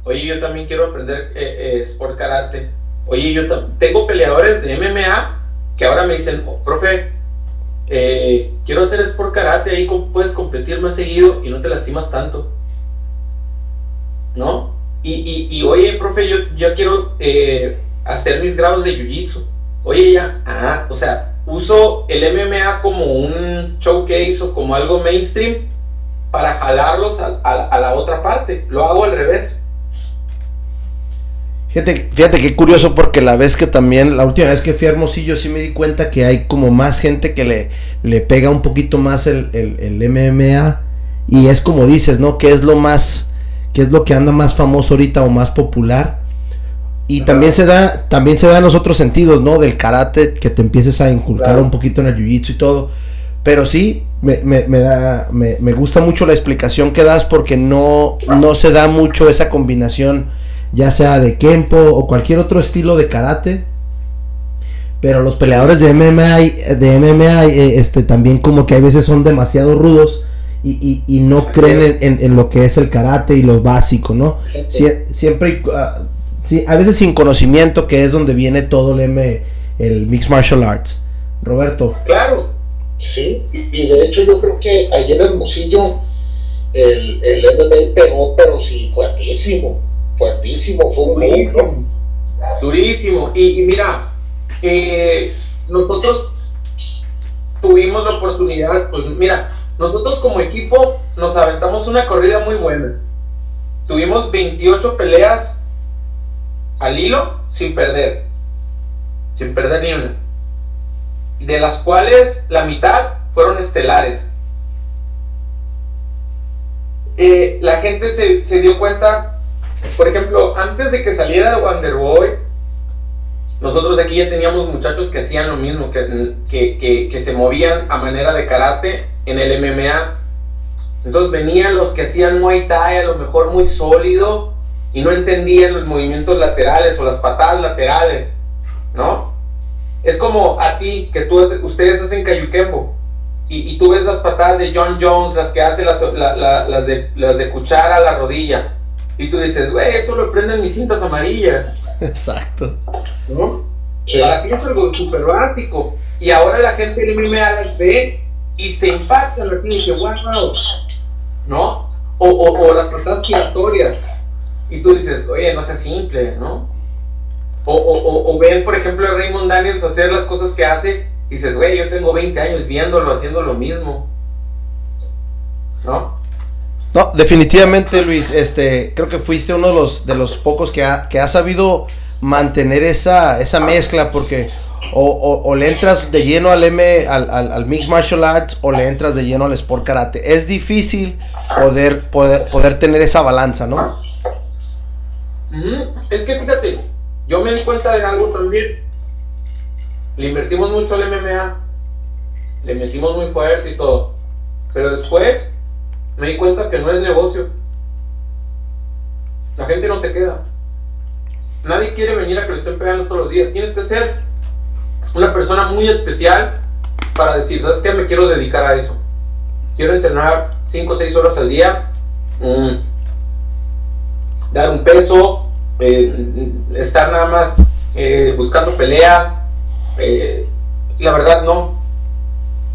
Oye, yo también quiero aprender eh, eh, Sport Karate. Oye, yo tengo peleadores de MMA que ahora me dicen, oh, profe, eh, quiero hacer Sport Karate, ahí puedes competir más seguido y no te lastimas tanto. ¿No? Y, y, y oye, profe, yo, yo quiero eh, hacer mis grados de Jiu-Jitsu. Oye, ya, ah, o sea, uso el MMA como un showcase o como algo mainstream para jalarlos a, a la otra parte. Lo hago al revés. Fíjate, fíjate qué curioso porque la vez que también, la última vez que fui a Hermosillo sí me di cuenta que hay como más gente que le, le pega un poquito más el, el, MMA y es como dices, ¿no? Que es lo más, que es lo que anda más famoso ahorita o más popular. Y también se da, también se da en los otros sentidos, ¿no? Del karate, que te empieces a inculcar un poquito en el jiu-jitsu y todo. Pero sí, me, me, da, me, me, gusta mucho la explicación que das porque no, no se da mucho esa combinación ya sea de Kempo o cualquier otro estilo de karate. Pero los peleadores de MMA, de MMA eh, este, también como que a veces son demasiado rudos y, y, no creen en, lo que es el karate y lo básico, ¿no? siempre, uh, a veces sin conocimiento, que es donde viene todo el, M, el Mixed Martial Arts. Roberto. Claro, sí, y de hecho yo creo que ayer en Hermosillo el, el MMA pegó, pero sí fuertísimo fuertísimo, fue un durísimo. Durísimo. Y, mira, eh, nosotros tuvimos la oportunidad, pues mira, nosotros como equipo nos aventamos una corrida muy buena. Tuvimos 28 peleas al hilo sin perder. Sin perder ni una. De las cuales la mitad fueron estelares. Eh, la gente se, se dio cuenta por ejemplo, antes de que saliera Wonder Boy, nosotros aquí ya teníamos muchachos que hacían lo mismo, que, que, que, se movían a manera de karate en el MMA. Entonces venían los que hacían Muay Thai a lo mejor muy sólido y no entendían los movimientos laterales o las patadas laterales, ¿no? Es como a ti, que tú, ustedes hacen Kayukembo y, y tú ves las patadas de John Jones, las que hace las, las, de, las de cuchara a la rodilla y tú dices, güey, esto lo prenden mis cintas amarillas. [LAUGHS] Exacto. ¿No? Para ti es algo súper básico. Y ahora la gente de MMA las ve y se impactan aquí y dice, wow, ¿no? O, o, o las patadas giratorias. Y tú dices, oye, no sea simple, ¿no? O, o, o, ven, por ejemplo, a Raymond Daniels hacer las cosas que hace y dices, güey, yo tengo 20 años viéndolo, haciendo lo mismo. ¿No? No, definitivamente Luis, este, creo que fuiste uno de los, de los pocos que ha, que ha sabido mantener esa, esa mezcla porque o, o, le entras de lleno al M, al, al, Mixed Martial Arts o le entras de lleno al Sport Karate. Es difícil poder, poder, poder tener esa balanza, ¿no? Es que fíjate, yo me di cuenta de algo también. Le invertimos mucho al MMA, le metimos muy fuerte y todo. Pero después me di cuenta que no es negocio. La gente no se queda. Nadie quiere venir a que le estén pegando todos los días. Tienes que ser una persona muy especial para decir, ¿sabes qué? Me quiero dedicar a eso. Quiero entrenar 5 o 6 horas al día, mm, dar un peso, eh, estar nada más eh, buscando peleas. Eh, la verdad no.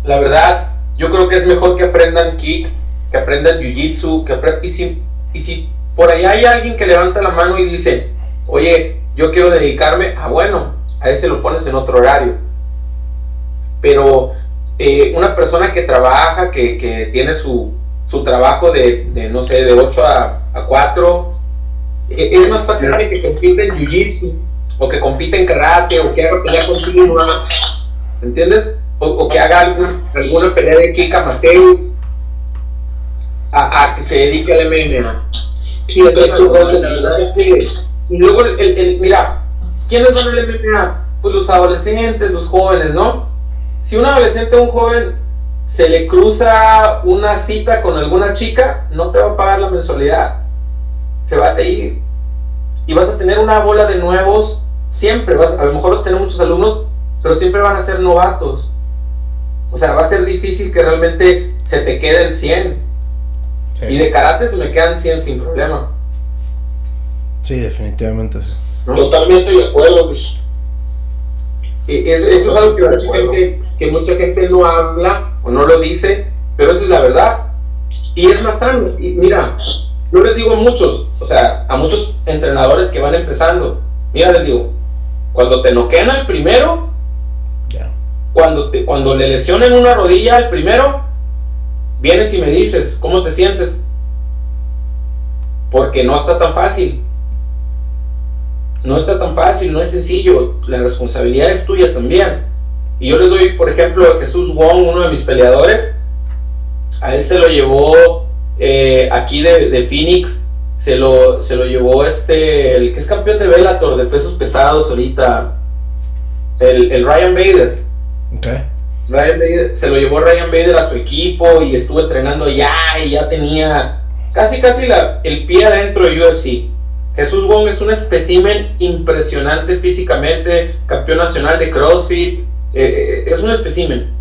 La verdad, yo creo que es mejor que aprendan kick, que aprendan jiu-jitsu, que aprendan... Y si, y si por ahí hay alguien que levanta la mano y dice, oye, yo quiero dedicarme, ah bueno, a ese lo pones en otro horario. pero una persona que trabaja, que, que tiene su, su trabajo de, de, no sé, de 8 a, a 4, eh, es más fácil que compite en jiu-jitsu, o que compite en karate, o que haga pelea continua, ¿entiendes? O, o que haga algún, alguna pelea de kick amateur, a, a que se dedique al MMA. Sí, es tu rol de vida. Y luego, el, el, el- mira, ¿quiénes van al MMA? Pues los adolescentes, los jóvenes, ¿no? Si un adolescente o un joven se le cruza una cita con alguna chica, no te va a pagar la mensualidad. Se va a ir. Y vas a tener una bola de nuevos siempre. Vas, a lo mejor vas a tener muchos alumnos, pero siempre van a ser novatos. O sea, va a ser difícil que realmente se te quede el 100. Sí, Y de karate se me quedan 100 sin problema. sí, definitivamente. Totalmente de acuerdo, Luis. Y es- eso es algo que mucha, gente, que mucha gente no habla o no lo dice, pero eso es la verdad. Y es más sano. Y mira, no les digo a muchos, o sea, a muchos entrenadores que van empezando, mira, les digo, cuando te noquean al primero, cuando, te, cuando le lesionen una rodilla al primero, vienes y me dices, ¿cómo te sientes? Porque no está tan fácil. No está tan fácil, no es sencillo. La responsabilidad es tuya también. Y yo les doy, por ejemplo, a Jesús Wong, uno de mis peleadores. A él se lo llevó eh, aquí de, de Phoenix. Se lo, se lo llevó este, el que es campeón de Bellator de pesos pesados ahorita. El, el Ryan Bader. Ok. Ryan Bader, se lo llevó Ryan Bader a su equipo y estuvo entrenando ya y ya tenía casi casi la, el pie adentro de UFC. Jesús Wong es un espécimen impresionante físicamente, campeón nacional de CrossFit, eh, eh, es un espécimen.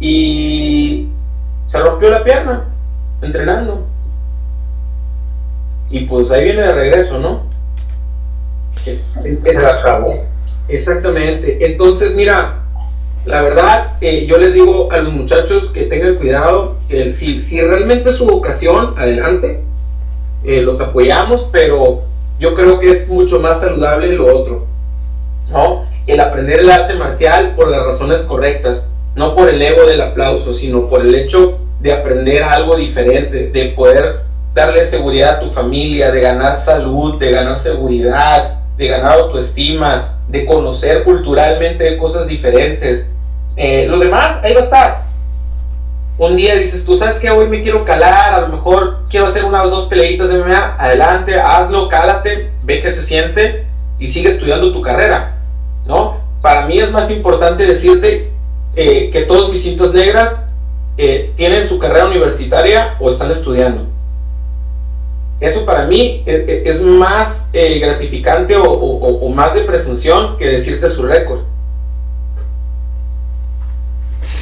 Y se rompió la pierna entrenando. Y pues ahí viene de regreso, ¿no? Se la acabó. Exactamente. Entonces, mira, la verdad, eh, yo les digo a los muchachos que tengan cuidado, que si, si realmente es su vocación, adelante, eh, los apoyamos, pero yo creo que es mucho más saludable lo otro, ¿no? El aprender el arte marcial por las razones correctas, no por el ego del aplauso, sino por el hecho de aprender algo diferente, de poder darle seguridad a tu familia, de ganar salud, de ganar seguridad, de ganar autoestima, de conocer culturalmente cosas diferentes. Eh, lo demás, ahí va a estar. Un día dices, tú sabes que hoy me quiero calar, a lo mejor quiero hacer unas o dos peleitas de MMA, adelante, hazlo, cálate, ve qué se siente y sigue estudiando tu carrera, ¿no? Para mí es más importante decirte eh, que todos mis cintas negras eh, tienen su carrera universitaria o están estudiando. Eso para mí es, es más eh, gratificante o, o, o, más de presunción que decirte su récord.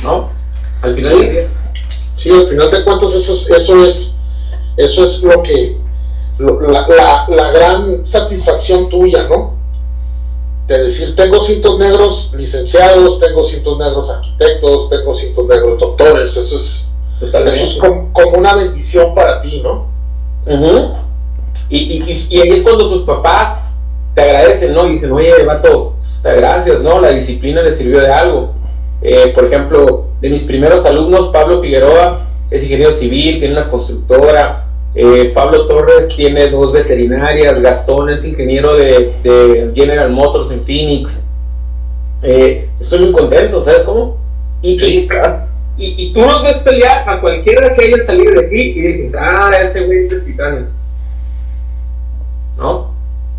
¿No? Al final Sí. al final de cuentas eso es, eso es, eso es lo que, lo- la, la, la gran satisfacción tuya, ¿no? De decir, tengo cintos negros licenciados, tengo cintos negros arquitectos, tengo cintos negros doctores, eso es, eso es como, como una bendición para ti, ¿no? Ujú. y, y, y- y ahí es cuando sus papás te agradecen, ¿no? Y dicen, oye, vato, gracias, ¿no? La disciplina le sirvió de algo. Eh, por ejemplo, de mis primeros alumnos, Pablo Figueroa es ingeniero civil, tiene una constructora. Eh, Pablo Torres tiene dos veterinarias. Gastón es ingeniero de, de General Motors en Phoenix. Eh, estoy muy contento, ¿sabes cómo? Y, y, y, y tú los ves pelear a cualquiera que haya salido de aquí y dices, ah, ese güey es de titanes. ¿No?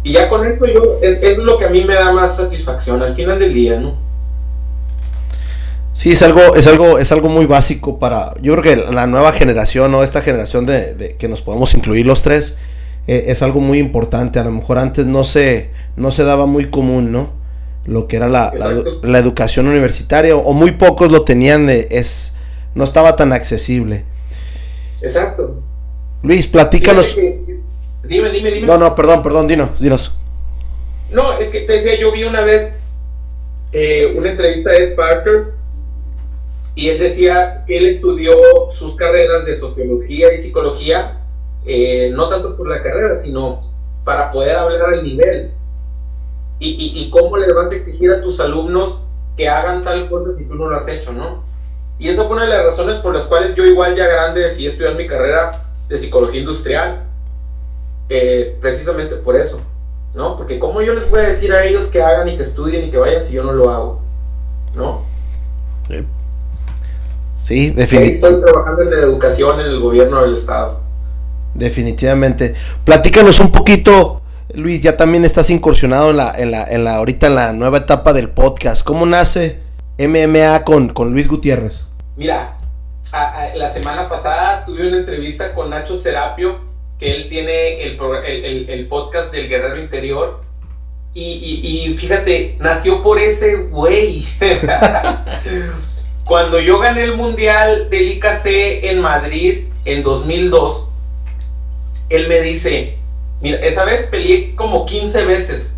Y ya con esto yo, es, es lo que a mí me da más satisfacción al final del día, ¿no? Sí, es algo, es algo, es algo muy básico para, yo creo que la nueva generación o esta generación de, de que nos podemos incluir los tres eh, es algo muy importante. A lo mejor antes no se, no se daba muy común, ¿no? Lo que era la, la, educación universitaria o muy pocos lo tenían, de, es, no estaba tan accesible. Exacto. Luis, platícanos. Dime, dime, dime. No, no, perdón, perdón, dinos, dinos. No, es que te decía, yo vi una vez eh, una entrevista de Ed Parker y él decía que él estudió sus carreras de sociología y psicología, eh, no tanto por la carrera, sino para poder hablar al nivel. Y, y, y cómo le vas a exigir a tus alumnos que hagan tal cosa si tú no lo has hecho, ¿no? Y esa fue una de las razones por las cuales yo igual ya grande decidí estudiar mi carrera de psicología industrial, eh, precisamente por eso, ¿no? Porque cómo yo les voy a decir a ellos que hagan y que estudien y que vayan si yo no lo hago, ¿no? Sí, definitivamente. Estoy trabajando en la educación en el gobierno del estado. Definitivamente. Platícanos un poquito, Luis, ya también estás incursionado en la, en la, en la, ahorita en la nueva etapa del podcast. ¿Cómo nace MMA con, con Luis Gutiérrez? Mira, la semana pasada tuve una entrevista con Nacho Serapio, que él tiene el, el, el, podcast del Guerrero Interior. Y, y, y fíjate, nació por ese güey. [LAUGHS] [LAUGHS] Cuando yo gané el Mundial del IKC en Madrid en 2002, él me dice, mira, esa vez peleé como 15 veces,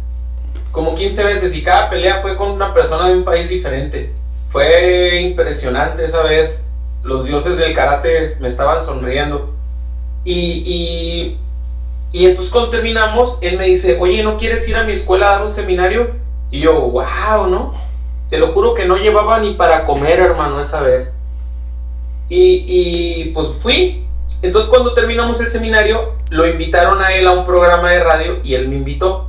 como 15 veces, y cada pelea fue con una persona de un país diferente. Fue impresionante esa vez, los dioses del karate me estaban sonriendo. Y, y, entonces cuando terminamos, él me dice, oye, ¿no quieres ir a mi escuela a dar un seminario? Y yo, wow, ¿no? Te lo juro que no llevaba ni para comer, hermano, esa vez. Y, y pues fui, entonces cuando terminamos el seminario, lo invitaron a él a un programa de radio y él me invitó.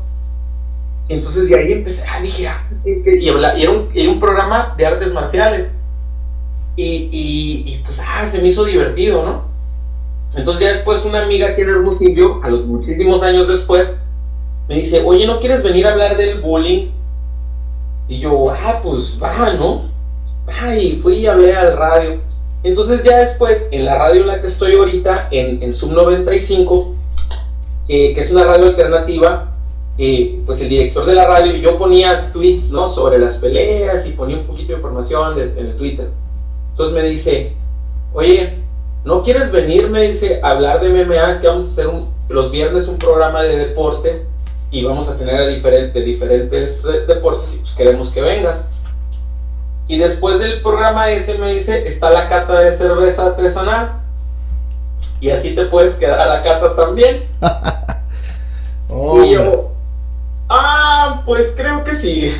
Entonces de ahí empecé, ah, dije, ah, y, era, un, programa de artes marciales. Y, y, pues, ah, se me hizo divertido, ¿no? Entonces ya después una amiga que era Hermosillo, a los muchísimos años después, me dice, oye, ¿no quieres venir a hablar del bullying? Y yo, ah, pues va, ¿no? Ah, y fui y hablé al radio. Entonces ya después, en la radio en la que estoy ahorita, en, en Sub 95, eh, que es una radio alternativa, eh, pues el director de la radio, yo ponía tweets ¿no? sobre las peleas y ponía un poquito de información en el Twitter. Entonces me dice, oye, ¿no quieres venir? Me dice, a hablar de MMA, es que vamos a hacer los viernes un programa de deporte y vamos a tener a diferentes, diferentes deportes y pues queremos que vengas. Y después del programa ese me dice, está la cata de cerveza artesanal. Y así te puedes quedar a la cata también. [LAUGHS] Y yo, ah, pues creo que sí.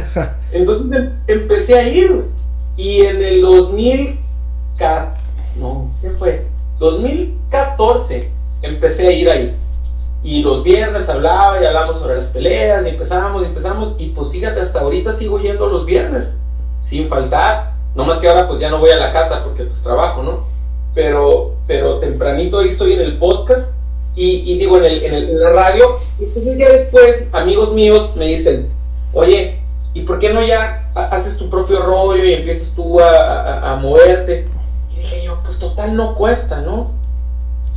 [LAUGHS] Entonces em, empecé a ir. Y en el 2000, no, ¿qué fue? 2014 empecé a ir ahí. Y los viernes hablaba y hablamos sobre las peleas y empezamos y empezamos. Y pues fíjate, hasta ahorita sigo yendo los viernes sin faltar. No más que ahora pues ya no voy a la cata porque pues trabajo, ¿no? Pero, pero tempranito ahí estoy en el podcast y, digo en, el, en, el, la radio. Y pues ya después amigos míos me dicen, oye, ¿y por qué no ya haces tu propio rollo y empiezas tú a, a, moverte? Y dije yo, pues total no cuesta, ¿no?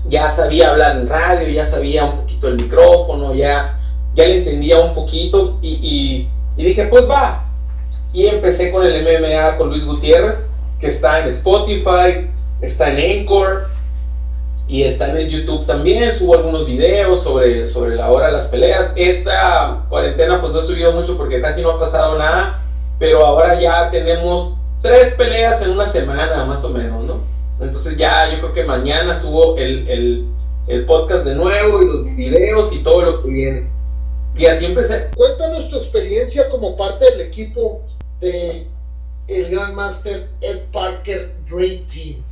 Ya sabía hablar en radio, ya sabía un poquito el micrófono, ya, ya le entendía un poquito y, y, dije, pues va, y empecé con el MMA con Luis Gutiérrez, que está en Spotify, está en Anchor y está en el YouTube también. Subo algunos videos sobre, sobre la hora de las peleas. Esta cuarentena pues no he subido mucho porque casi no ha pasado nada, pero ahora ya tenemos tres peleas en una semana más o menos, ¿no? Entonces ya yo creo que mañana subo el, el, el podcast de nuevo y los videos y todo lo que viene. Y así empecé. Cuéntanos tu experiencia como parte del equipo de el Gran Master Ed Parker Dream Team.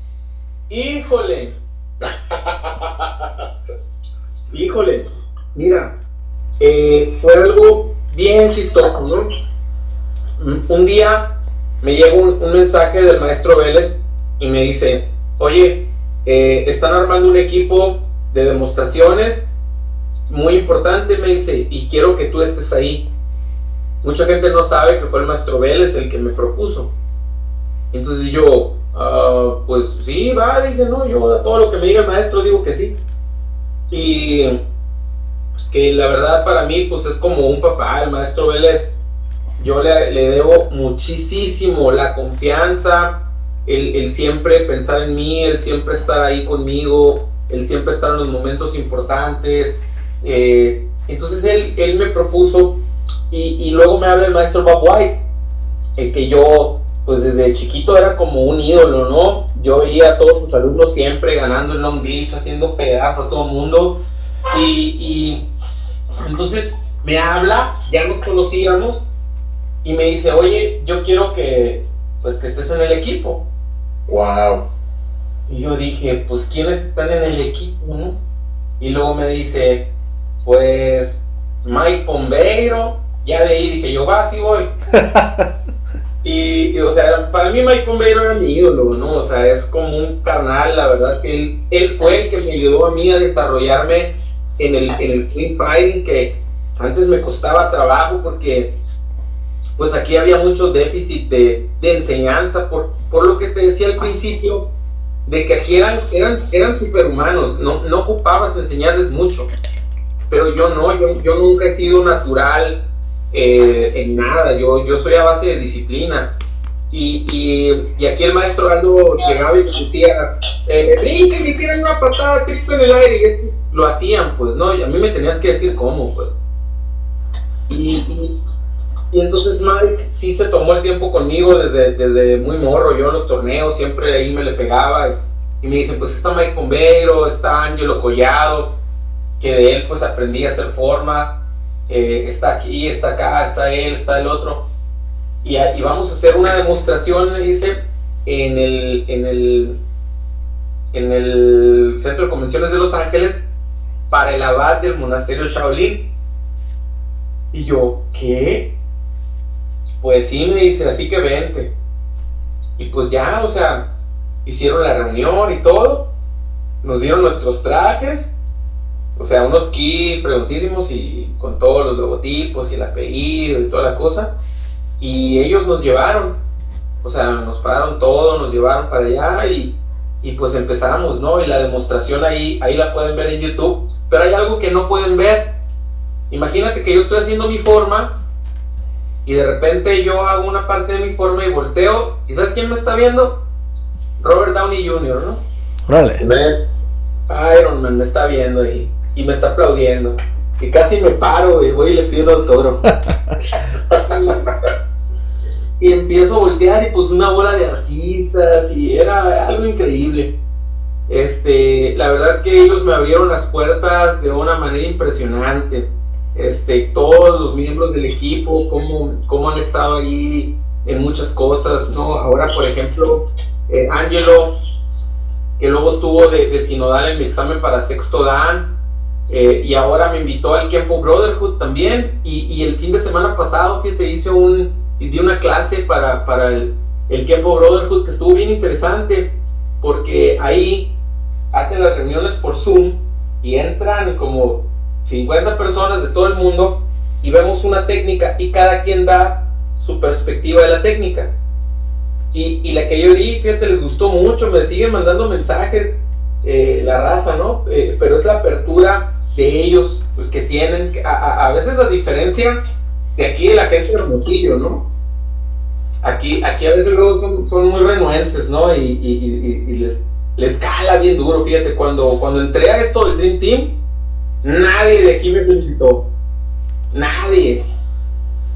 Híjole. [LAUGHS] Híjole. Mira, eh, fue algo bien chistoso, ¿no? Un día me llega un, mensaje del maestro Vélez y me dice, oye, eh, están armando un equipo de demostraciones muy importante, me dice, y quiero que tú estés ahí. Mucha gente no sabe que fue el maestro Vélez el que me propuso. Entonces yo, ah, pues sí, va, dije, no, yo a todo lo que me diga el maestro digo que sí. Y que la verdad para mí pues es como un papá, el maestro Vélez. Yo le, le debo muchísimo la confianza, el, el, siempre pensar en mí, el siempre estar ahí conmigo, el siempre estar en los momentos importantes. Eh, entonces él, él me propuso y, luego me habla el maestro Bob White, el que yo, pues desde chiquito era como un ídolo, ¿no? Yo veía a todos sus alumnos siempre ganando en Long Beach, haciendo pedazos a todo el mundo. Y, entonces me habla, ya nos conocíamos, y me dice, oye, yo quiero que, pues, que estés en el equipo. Wow. Y yo dije, pues, ¿quiénes están en el equipo, no? Y luego me dice, pues, Mike Pombeiro. Ya de ahí dije, yo va, sí voy. [LAUGHS] y, o sea, para mí Mike Pombeiro era mi ídolo, ¿no? O sea, es como un carnal, la verdad que él, él fue el que me ayudó a mí a desarrollarme en el, en el clean fighting, que antes me costaba trabajo porque pues aquí había mucho déficit de, enseñanza, por, por lo que te decía al principio, de que aquí eran, eran, eran superhumanos, no, no ocupabas enseñarles mucho, pero yo no, yo, yo nunca he sido natural eh, en nada, yo, yo soy a base de disciplina. Y, y, aquí el maestro Aldo llegaba y decía, eh, brinquen y tiran una patada triple en el aire, y lo hacían, pues no, y a mí me tenías que decir cómo, pues. Y, y entonces Mike sí se tomó el tiempo conmigo desde, desde muy morro, yo en los torneos siempre ahí me le pegaba y, me dicen, pues está Mike Pombeiro, está Angelo Collado, que de él pues aprendí a hacer formas, eh, está aquí, está acá, está él, está el otro. Y, y vamos a hacer una demostración, me dice, en el, en el, en el Centro de Convenciones de Los Ángeles para el abad del monasterio Shaolin. Y yo, ¿qué? Pues sí, me dice, así que vente. Y pues ya, o sea, hicieron la reunión y todo. Nos dieron nuestros trajes. O sea, unos ki fregoncísimos y con todos los logotipos y el apellido y toda la cosa. Y ellos nos llevaron. O sea, nos pagaron todo, nos llevaron para allá y, y pues empezamos, ¿no? Y la demostración ahí, ahí la pueden ver en YouTube. Pero hay algo que no pueden ver. Imagínate que yo estoy haciendo mi forma y de repente yo hago una parte de mi forma y volteo. ¿Y sabes quién me está viendo? Robert Downey Jr., ¿no? Órale. Iron Man me está viendo y, y me está aplaudiendo. Y casi me paro y voy y le pido el autógrafo. y, [LAUGHS] y empiezo a voltear y pues una bola de artistas y era algo increíble. Este, la verdad que ellos me abrieron las puertas de una manera impresionante este, todos los miembros del equipo, cómo, cómo han estado ahí en muchas cosas, ¿no? Ahora, por ejemplo, eh, Angelo, que luego estuvo de, de, sinodal en mi examen para sexto Dan, eh, y ahora me invitó al Kempo Brotherhood también, y, y el fin de semana pasado, fíjate, hice un, di una clase para, para el, el Kempo Brotherhood que estuvo bien interesante, porque ahí hacen las reuniones por Zoom y entran como 50 personas de todo el mundo y vemos una técnica y cada quien da su perspectiva de la técnica. Y, y la que yo di, fíjate, les gustó mucho, me siguen mandando mensajes, eh, la raza, ¿no? Eh, pero es la apertura de ellos, pues que tienen, a, a, a veces a diferencia de aquí de la gente de Hermosillo, ¿no? Aquí, aquí a veces luego son, son muy renuentes, ¿no? Y, y, y, les, les cala bien duro, fíjate, cuando, cuando entré a esto del Dream Team, Nadie de aquí me felicitó. Nadie.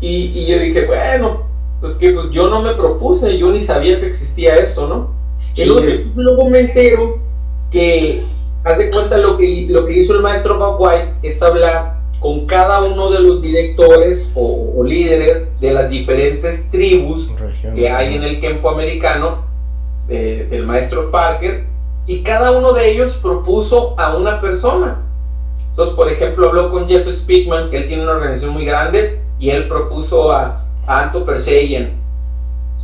Y, y, yo dije, bueno, pues que pues yo no me propuse, yo ni sabía que existía esto, ¿no? Sí. Y luego, luego, me entero que, haz de cuenta, lo que, lo que hizo el maestro Bob White es hablar con cada uno de los directores o, o líderes de las diferentes tribus Región, que hay en el campo americano de, del maestro Parker y cada uno de ellos propuso a una persona. Entonces, por ejemplo, habló con Jeff Speakman, que él tiene una organización muy grande, y él propuso a, Anto Perseyen.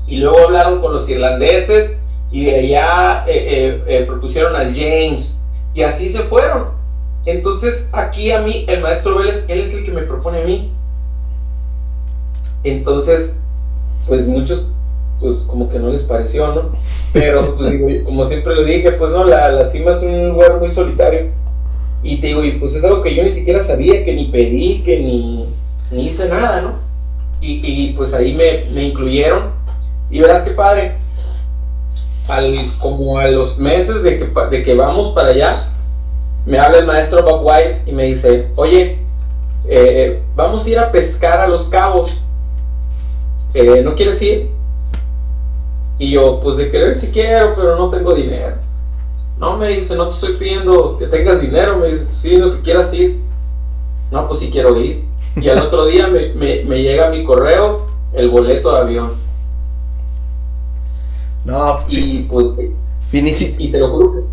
Y luego hablaron con los irlandeses, y de allá eh, eh, eh, propusieron al James, y así se fueron. Entonces, aquí a mí, el maestro Vélez, él es el que me propone a mí. Entonces, pues muchos, pues como que no les pareció, ¿no? Pero, pues como siempre lo dije, pues no, la, la cima es un lugar muy solitario. Y te digo, y pues es algo que yo ni siquiera sabía, que ni pedí, que ni, ni hice nada, ¿no? Y, y pues ahí me, me, incluyeron. Y verás qué padre. Al, como a los meses de que, de que vamos para allá, me habla el maestro Bob White y me dice, oye, eh, vamos a ir a pescar a los cabos. Eh, ¿No quieres ir? Y yo, pues de querer si quiero, pero no tengo dinero. No, me dice, no te estoy pidiendo que tengas dinero, me dice, sí, lo que quieras ir. No, pues sí quiero ir. Y al otro día me, me, me llega mi correo, el boleto de avión. No, y pues finísimo. Y te lo juro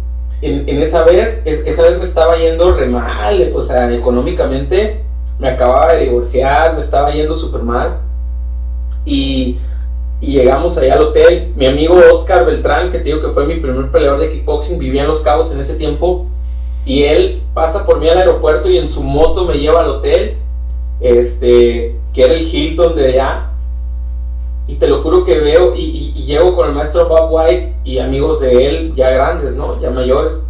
en, en esa vez, esa vez me estaba yendo re mal, o sea, económicamente me acababa de divorciar, me estaba yendo súper mal. Y, y, llegamos allá al hotel. Mi amigo Oscar Beltrán, que te digo que fue mi primer peleador de kickboxing, vivía en Los Cabos en ese tiempo. Y él pasa por mí al aeropuerto y en su moto me lleva al hotel, este, que era el Hilton de allá. Y te lo juro que veo y, y, llego con el maestro Bob White y amigos de él ya grandes, ¿no? Ya mayores.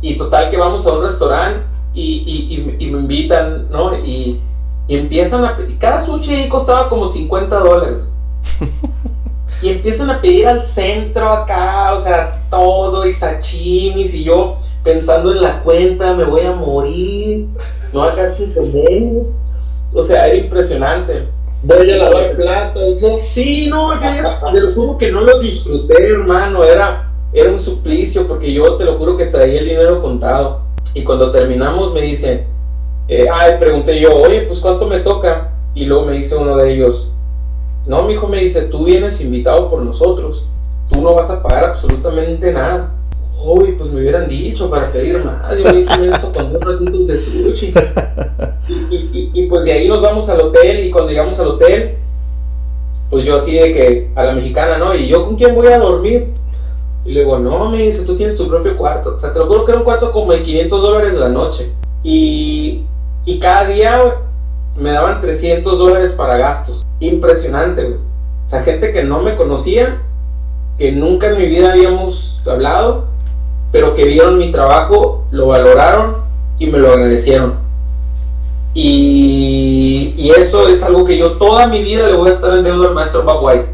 Y total que vamos a un restaurante y, y me invitan, ¿no? Y, empiezan a pedir, cada sushi costaba como 50 dólares. [LAUGHS] y empiezan a pedir al centro acá, o sea, todo y sashimis y yo pensando en la cuenta, me voy a morir, no hagas entender. O sea, era impresionante. Voy a lavar platos, ¿no? Sí, no, yo [LAUGHS] te lo juro que no lo disfruté, hermano. Era, era un suplicio porque yo te lo juro que traía el dinero contado. Y cuando terminamos me dicen, eh, ay, pregunté yo, oye, pues cuánto me toca. Y luego me dice uno de ellos, no, mi hijo me dice, tú vienes invitado por nosotros. Tú no vas a pagar absolutamente nada. Uy, pues me hubieran dicho para pedir más. Yo me hice eso con dos ratitos de sushi. [LAUGHS] Y, y, pues de ahí nos vamos al hotel. Y cuando llegamos al hotel, pues yo así de que a la mexicana, ¿no? ¿Y yo con quién voy a dormir? Y le digo, no, me dice, tú tienes tu propio cuarto. O sea, te lo juro que era un cuarto como de 500 dólares la noche. Y, y cada día me daban 300 dólares para gastos. Impresionante, güey. O sea, gente que no me conocía, que nunca en mi vida habíamos hablado pero que vieron mi trabajo, lo valoraron y me lo agradecieron. Y, y, eso es algo que yo toda mi vida le voy a estar en deuda al maestro Bob White.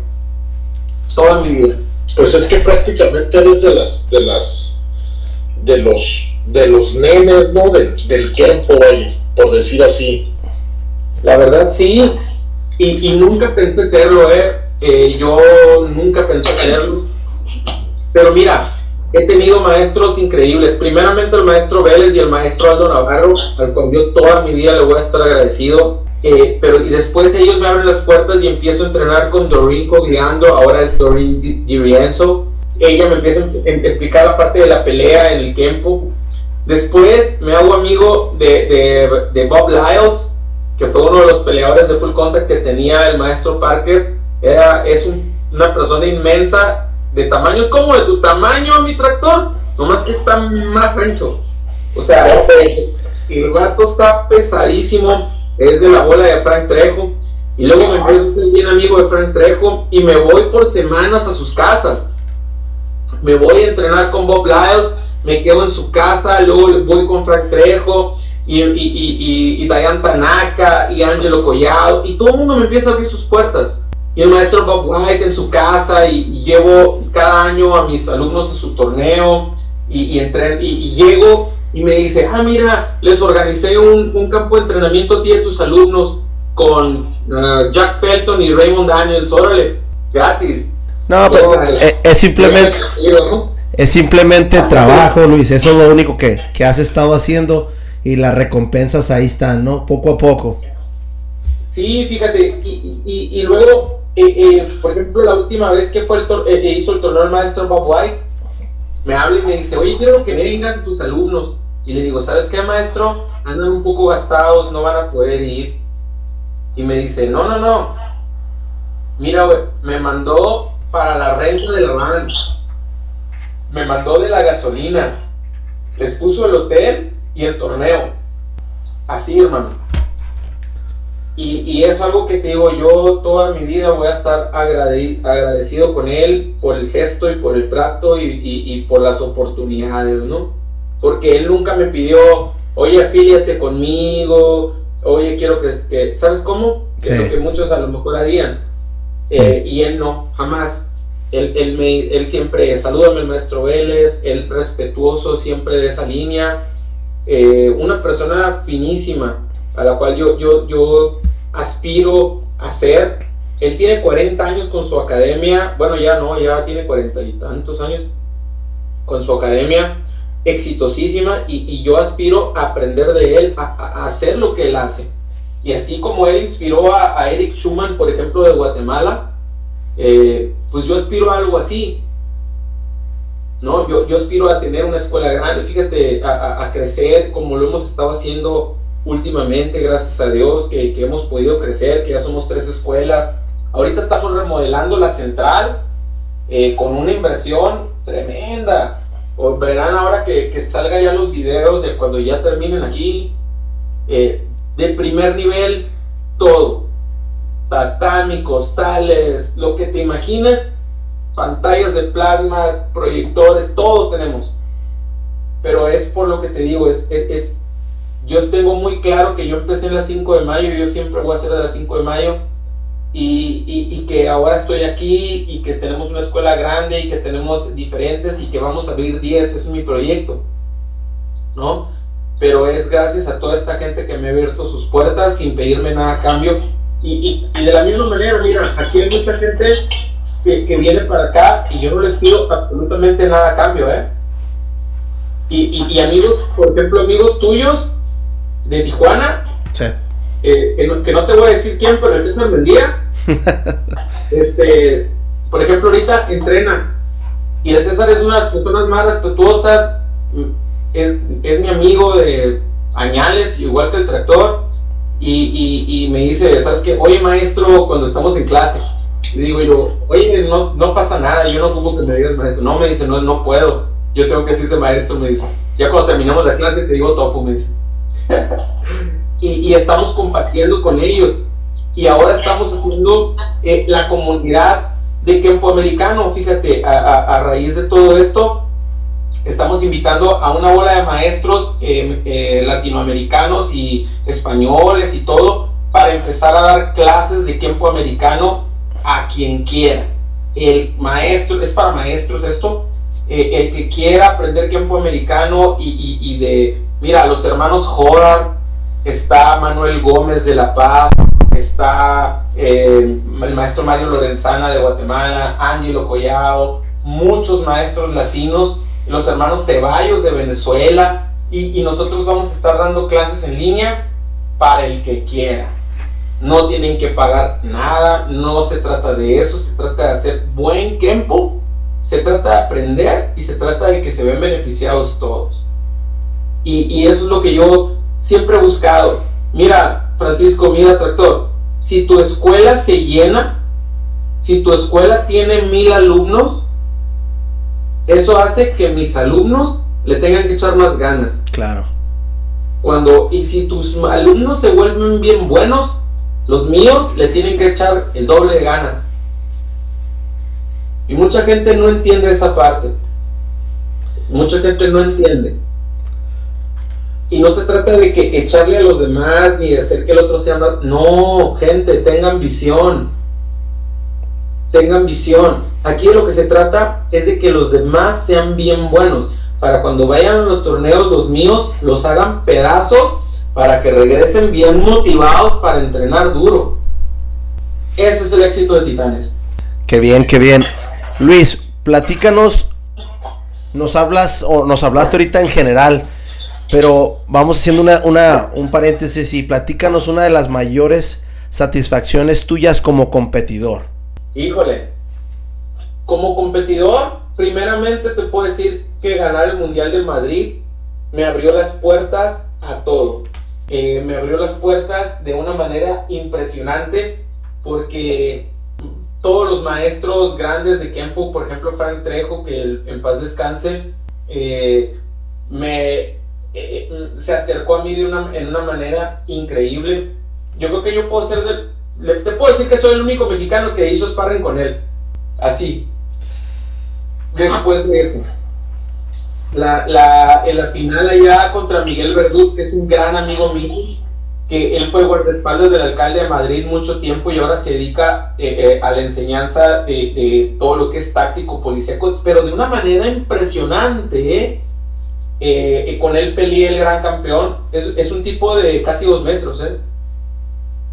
Toda mi vida. Pues es que prácticamente eres de las, de las, de los, de los nenes, ¿no? del tiempo, por decir así. La verdad sí, y, y nunca pensé serlo, ¿eh? eh yo nunca pensé serlo. Pero mira, he tenido maestros increíbles. Primeramente el maestro Vélez y el maestro Aldo Navarro, al cual yo toda mi vida le voy a estar agradecido. Eh, pero y después ellos me abren las puertas y empiezo a entrenar con Doreen Cogliando, ahora es Doreen Di Rienzo. Ella me empieza a explicar la parte de la pelea en el tiempo. Después me hago amigo de, de, Bob Lyles, que fue uno de los peleadores de full contact que tenía el maestro Parker. Era, es una persona inmensa de tamaños como de tu tamaño mi tractor, nomás que está más ancho. O sea, el gato está pesadísimo, es de la bola de Frank Trejo. Y luego me empiezo a ser bien amigo de Frank Trejo y me voy por semanas a sus casas. Me voy a entrenar con Bob Lyles, me quedo en su casa, luego voy con Frank Trejo y, y, y, y Diane Tanaka y Angelo Collado y todo el mundo me empieza a abrir sus puertas y el maestro Bob White en su casa y, llevo cada año a mis alumnos a su torneo y, y, y, llego y me dice, ah, mira, les organicé un, campo de entrenamiento a ti y a tus alumnos con uh, Jack Felton y Raymond Daniels, órale, gratis. No, pero pues, es, simplemente... Es simplemente trabajo, Luis, eso es lo único que, que has estado haciendo y las recompensas ahí están, ¿no? Poco a poco. Sí, fíjate, y, y, y luego eh, eh, por ejemplo, la última vez que fue el eh, hizo el torneo el maestro Bob White, me habla y me dice, oye, quiero que vengan tus alumnos. Y le digo, ¿sabes qué, maestro? Andan un poco gastados, no van a poder ir. Y me dice, no, no, no. Mira, me mandó para la renta del van. Me mandó de la gasolina. Les puso el hotel y el torneo. Así, hermano. Y, y, es algo que te digo, yo toda mi vida voy a estar agradecido con él por el gesto y por el trato y, y, por las oportunidades, ¿no? Porque él nunca me pidió, oye, afíliate conmigo, oye, quiero que, ¿sabes cómo? Que es lo que muchos a lo mejor harían. Eh, y él no, jamás. Él, él, me, él siempre, salúdame maestro Vélez, él respetuoso siempre de esa línea, eh, una persona finísima a la cual yo, yo, yo aspiro a ser. Él tiene 40 años con su academia, bueno ya no, ya tiene cuarenta y tantos años con su academia exitosísima y, yo aspiro a aprender de él, a, hacer lo que él hace. Y así como él inspiró a, Eric Schumann, por ejemplo, de Guatemala, eh, pues yo aspiro a algo así. ¿no? Yo, yo aspiro a tener una escuela grande, fíjate, a, crecer como lo hemos estado haciendo últimamente, gracias a Dios, que, que, hemos podido crecer, que ya somos tres escuelas. Ahorita estamos remodelando la central eh, con una inversión tremenda. O verán ahora que, que salgan ya los videos de cuando ya terminen aquí. Eh, de primer nivel, todo. Tatami, costales, lo que te imagines, pantallas de plasma, proyectores, todo tenemos. Pero es por lo que te digo, es, es, yo tengo muy claro que yo empecé en las 5 de mayo, yo siempre voy a hacer de las 5 de mayo, y, y, que ahora estoy aquí y que tenemos una escuela grande y que tenemos diferentes y que vamos a abrir 10, es mi proyecto, ¿no? pero es gracias a toda esta gente que me ha abierto sus puertas sin pedirme nada a cambio. Y, y, de la misma manera, mira, aquí hay mucha gente que, que, viene para acá y yo no les pido absolutamente nada a cambio, ¿eh? Y, y amigos, por ejemplo, amigos tuyos de Tijuana, eh, que, no, que, no, te voy a decir quién, pero el César Mendía, [LAUGHS] este, por ejemplo, ahorita entrena. Y el César es una de las personas más respetuosas es, mi amigo de añales, igual que el tractor, y, me dice, ¿sabes qué? Oye, maestro, cuando estamos en clase, le digo yo, oye, no, no pasa nada, yo no ocupo que me digas maestro. No, me dice, no, no puedo. Yo tengo que decirte maestro, me dice. Ya cuando terminamos la clase te digo topo, me dice. [LAUGHS] y, estamos compartiendo con ellos. Y ahora estamos haciendo eh, la comunidad de campo americano, fíjate, a, a raíz de todo esto, estamos invitando a una bola de maestros eh, eh, latinoamericanos y españoles y todo para empezar a dar clases de tiempo americano a quien quiera. El maestro, es para maestros esto, eh, el que quiera aprender tiempo americano y, de, mira, los hermanos Jorar, está Manuel Gómez de La Paz, está el maestro Mario Lorenzana de Guatemala, Ángelo Collado, muchos maestros latinos los hermanos Ceballos de Venezuela, y, nosotros vamos a estar dando clases en línea para el que quiera. No tienen que pagar nada, no se trata de eso, se trata de hacer buen tiempo, se trata de aprender y se trata de que se ven beneficiados todos. Y, eso es lo que yo siempre he buscado. Mira, Francisco, mira, tractor, si tu escuela se llena, si tu escuela tiene mil alumnos, eso hace que mis alumnos le tengan que echar más ganas. Claro. Cuando, y si tus alumnos se vuelven bien buenos, los míos le tienen que echar el doble de ganas. Y mucha gente no entiende esa parte. Mucha gente no entiende. Y no se trata de que echarle a los demás ni de hacer que el otro sea más. No, gente, tengan visión. Tengan visión. Aquí lo que se trata es de que los demás sean bien buenos. Para cuando vayan a los torneos, los míos los hagan pedazos para que regresen bien motivados para entrenar duro. Ese es el éxito de Titanes. Qué bien, qué bien. Luis, platícanos, nos hablas o nos hablaste ahorita en general, pero vamos haciendo una, una, un paréntesis y platícanos una de las mayores satisfacciones tuyas como competidor. Híjole, como competidor, primeramente te puedo decir que ganar el Mundial de Madrid me abrió las puertas a todo. Eh, me abrió las puertas de una manera impresionante porque todos los maestros grandes de campo, por ejemplo Frank Trejo, que en paz descanse, eh, me eh, se acercó a mí de una, en una manera increíble. Yo creo que yo puedo ser te puedo decir que soy el único mexicano que hizo sparring con él. Así, después de La, la, en la final allá contra Miguel Verduz, que es un gran amigo mío, que él fue guardaespaldas del alcalde de Madrid mucho tiempo y ahora se dedica eh, eh, a la enseñanza de, todo lo que es táctico policíaco, pero de una manera impresionante, ¿eh? con él peleé el gran campeón, es, es, un tipo de casi dos metros,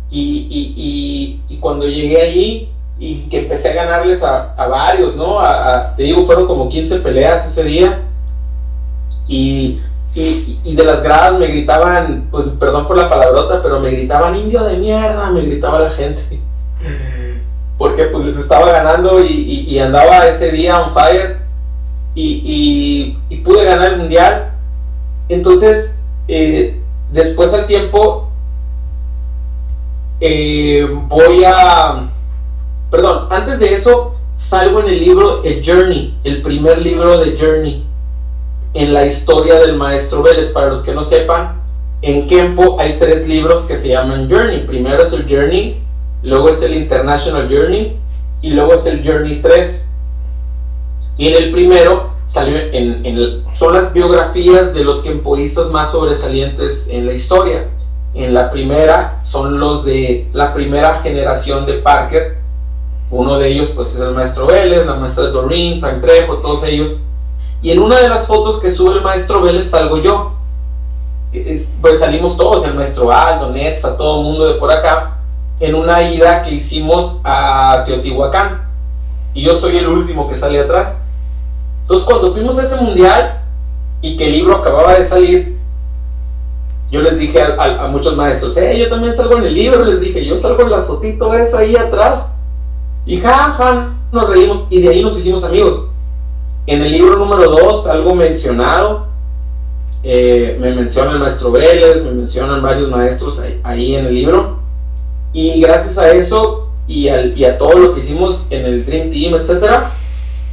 y, y, y, y cuando llegué allí, y que empecé a ganarles a, varios, ¿no? A, te digo, fueron como 15 peleas ese día. Y y, y, de las gradas me gritaban, pues perdón por la palabrota, pero me gritaban indio de mierda, me gritaba la gente. [LAUGHS] Porque pues les estaba ganando y, y andaba ese día on fire y, pude ganar el mundial. Entonces, eh, después al tiempo, eh, voy a... Perdón, antes de eso, salgo en el libro El Journey, el primer libro de Journey en la historia del maestro Vélez. Para los que no sepan, en Kempo hay tres libros que se llaman Journey. Primero es el Journey, luego es el International Journey y luego es el Journey 3. Y en el primero salió en, son las biografías de los kempoístas más sobresalientes en la historia. En la primera son los de la primera generación de Parker. Uno de ellos pues es el maestro Vélez, la maestra Doreen, Frank Trejo, todos ellos y en una de las fotos que sube el maestro Vélez salgo yo. Pues salimos todos, el maestro Aldo, Nets, a todo el mundo de por acá, en una ida que hicimos a Teotihuacán. Y yo soy el último que sale atrás. Entonces cuando fuimos a ese mundial y que el libro acababa de salir, yo les dije a, muchos maestros, eh, yo también salgo en el libro, les dije, yo salgo en la fotito esa ahí atrás. Y ja, nos reímos y de ahí nos hicimos amigos. En el libro número 2, algo mencionado, eh, me menciona el maestro Vélez, me mencionan varios maestros ahí, en el libro, y gracias a eso y, a todo lo que hicimos en el Dream Team, etcétera,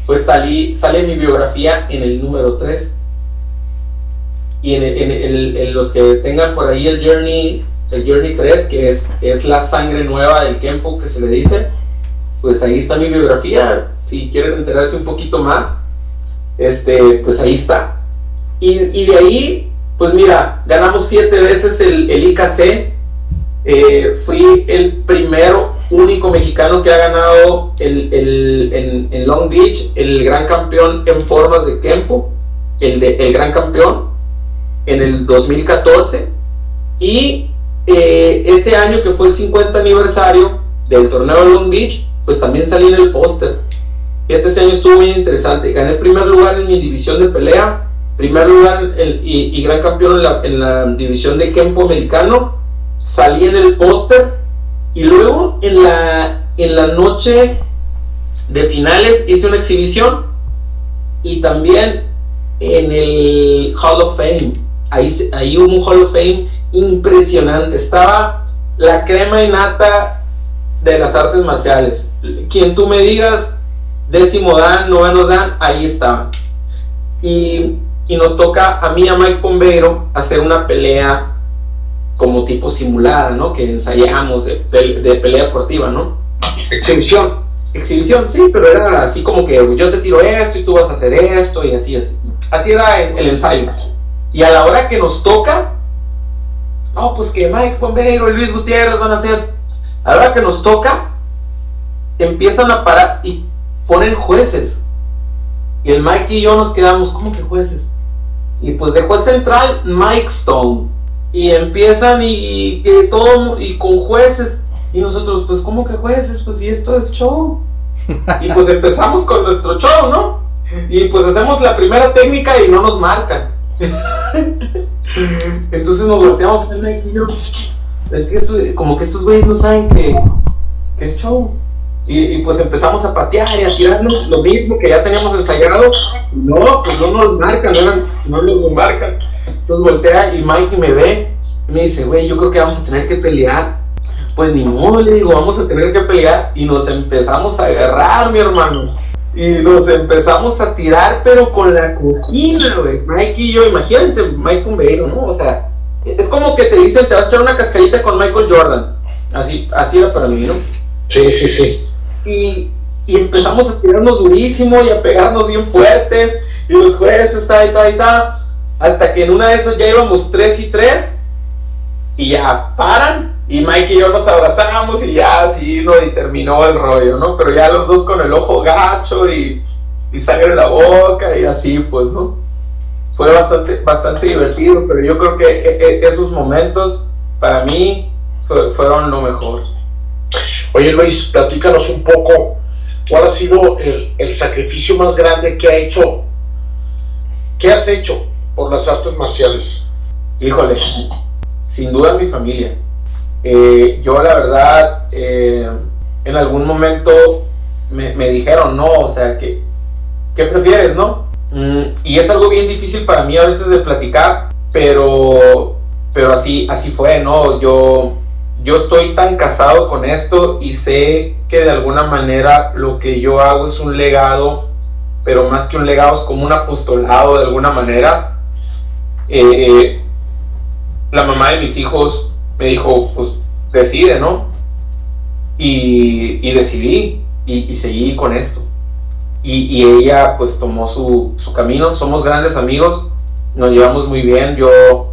pues salí, sale mi biografía en el número 3. Y en, los que tengan por ahí el Journey, el Journey 3, que es, es la sangre nueva del Kempo que se le dice, pues ahí está mi biografía. Si quieren enterarse un poquito más, este, pues ahí está. Y, de ahí, pues mira, ganamos siete veces el, el IKC. Eh, fui el primero, único mexicano que ha ganado el, el, en, Long Beach el gran campeón en formas de Kempo, el, de, el gran campeón, en el 2014. Y eh, ese año que fue el 50 aniversario del torneo de Long Beach, pues también salí en el póster este año estuvo muy interesante. Gané primer lugar en mi división de pelea, primer lugar y, gran campeón en la, división de Kempo americano. Salí en el póster y luego en la, en la noche de finales hice una exhibición y también en el Hall of Fame. Ahí, ahí hubo un Hall of Fame impresionante. Estaba la crema y nata de las artes marciales. Quien tú me digas, décimo dan, noveno dan, ahí estaban. Y, nos toca a mí, a Mike Pombeiro, hacer una pelea como tipo simulada, ¿no? Que ensayamos de, pelea deportiva, ¿no? Exhibición. Exhibición, sí, pero era así como que yo te tiro esto y tú vas a hacer esto y así, así. Así era el, ensayo. Y a la hora que nos toca, no, pues que Mike Pombeiro y Luis Gutiérrez van a hacer. A la hora que nos toca, empiezan a parar y ponen jueces. Y el Mike y yo nos quedamos, ¿cómo que jueces? Y pues de juez central, Mike Stone. Y empiezan y, que todo, y con jueces. Y nosotros, pues, ¿cómo que jueces? Pues, si esto es show. Y pues empezamos con nuestro show, ¿no? Y pues hacemos la primera técnica y no nos marcan. [LAUGHS] Entonces nos volteamos el Mike y yo, como que estos güeyes no saben que, que es show. Y, pues empezamos a patear y a tirarnos lo mismo que ya teníamos ensayado. No, pues no nos marcan, no, no nos marcan. Entonces voltea y Mike me ve me dice, güey, yo creo que vamos a tener que pelear. Pues ni modo, le digo, vamos a tener que pelear. Y nos empezamos a agarrar, mi hermano. Y nos empezamos a tirar, pero con la cojina, güey. Mike y yo, imagínate, Mike Pombeiro, ¿no? O sea, es como que te dicen, te vas a echar una cascarita con Michael Jordan. Así, así era para mí, ¿no? Sí, sí, sí y, empezamos a tirarnos durísimo y a pegarnos bien fuerte, y los jueces, ta y ta y ta, hasta que en una de esas ya íbamos 3 y 3, y ya paran, y Mike y yo nos abrazamos, y ya así, ¿no? Y terminó el rollo, ¿no? Pero ya los dos con el ojo gacho y, y sangre en la boca, y así, pues, ¿no? Fue bastante, bastante divertido, pero yo creo que e, e, esos momentos, para mí, fueron lo mejor. Oye Luis, platícanos un poco cuál ha sido el, sacrificio más grande que ha hecho, ¿qué has hecho por las artes marciales? Híjole, sin duda mi familia. Eh, yo la verdad, eh, en algún momento me, dijeron, no, o sea, que, ¿qué prefieres, no? Mm, y es algo bien difícil para mí a veces de platicar, pero, pero así, así fue, ¿no? Yo, yo estoy tan casado con esto y sé que de alguna manera lo que yo hago es un legado, pero más que un legado es como un apostolado de alguna manera. Eh, la mamá de mis hijos me dijo, pues decide, ¿no? Y, decidí y, seguí con esto. Y, ella pues tomó su, su, camino, somos grandes amigos, nos llevamos muy bien, yo,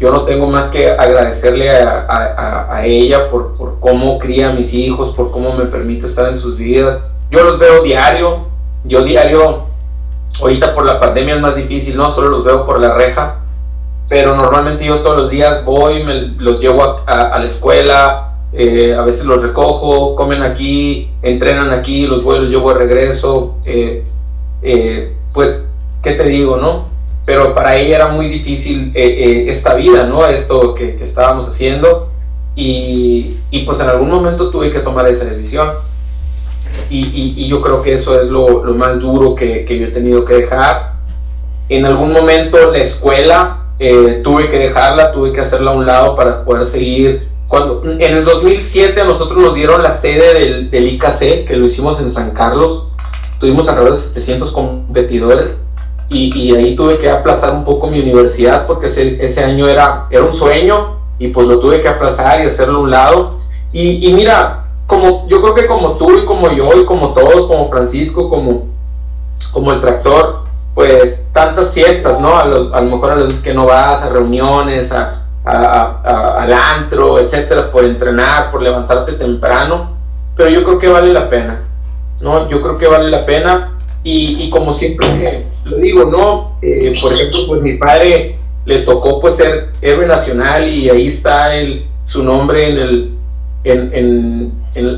yo no tengo más que agradecerle a, a, ella por, por, cómo cría a mis hijos, por cómo me permite estar en sus vidas. Yo los veo diario, yo diario, ahorita por la pandemia es más difícil, no solo los veo por la reja, pero normalmente yo todos los días voy, me los llevo a, la escuela, eh, a veces los recojo, comen aquí, entrenan aquí, los voy, los llevo de regreso, eh, eh, pues, ¿qué te digo, no? Pero para ella era muy difícil esta vida, ¿no? Esto que, estábamos haciendo y, y, pues en algún momento tuve que tomar esa decisión. Y, y, yo creo que eso es lo, lo más duro que, que yo he tenido que dejar. En algún momento la escuela eh, tuve que dejarla, tuve que hacerla a un lado para poder seguir. Cuando, en el 2007 a nosotros nos dieron la sede del, del IKC, que lo hicimos en San Carlos, tuvimos alrededor de 700 competidores y, y, ahí tuve que aplazar un poco mi universidad porque ese, ese, año era, era un sueño y pues lo tuve que aplazar y hacerlo a un lado. Y, y mira, como yo creo que como tú y como yo y como todos, como Francisco, como, como el tractor, pues tantas fiestas, ¿no? A, los, a lo mejor a los que no vas, a reuniones, a, al antro, etcétera, por entrenar, por levantarte temprano, pero yo creo que vale la pena, ¿no? Yo creo que vale la pena y, y como siempre lo digo, ¿no? Eh, por ejemplo, pues mi padre le tocó pues ser héroe nacional y ahí está el, su nombre en el en, en,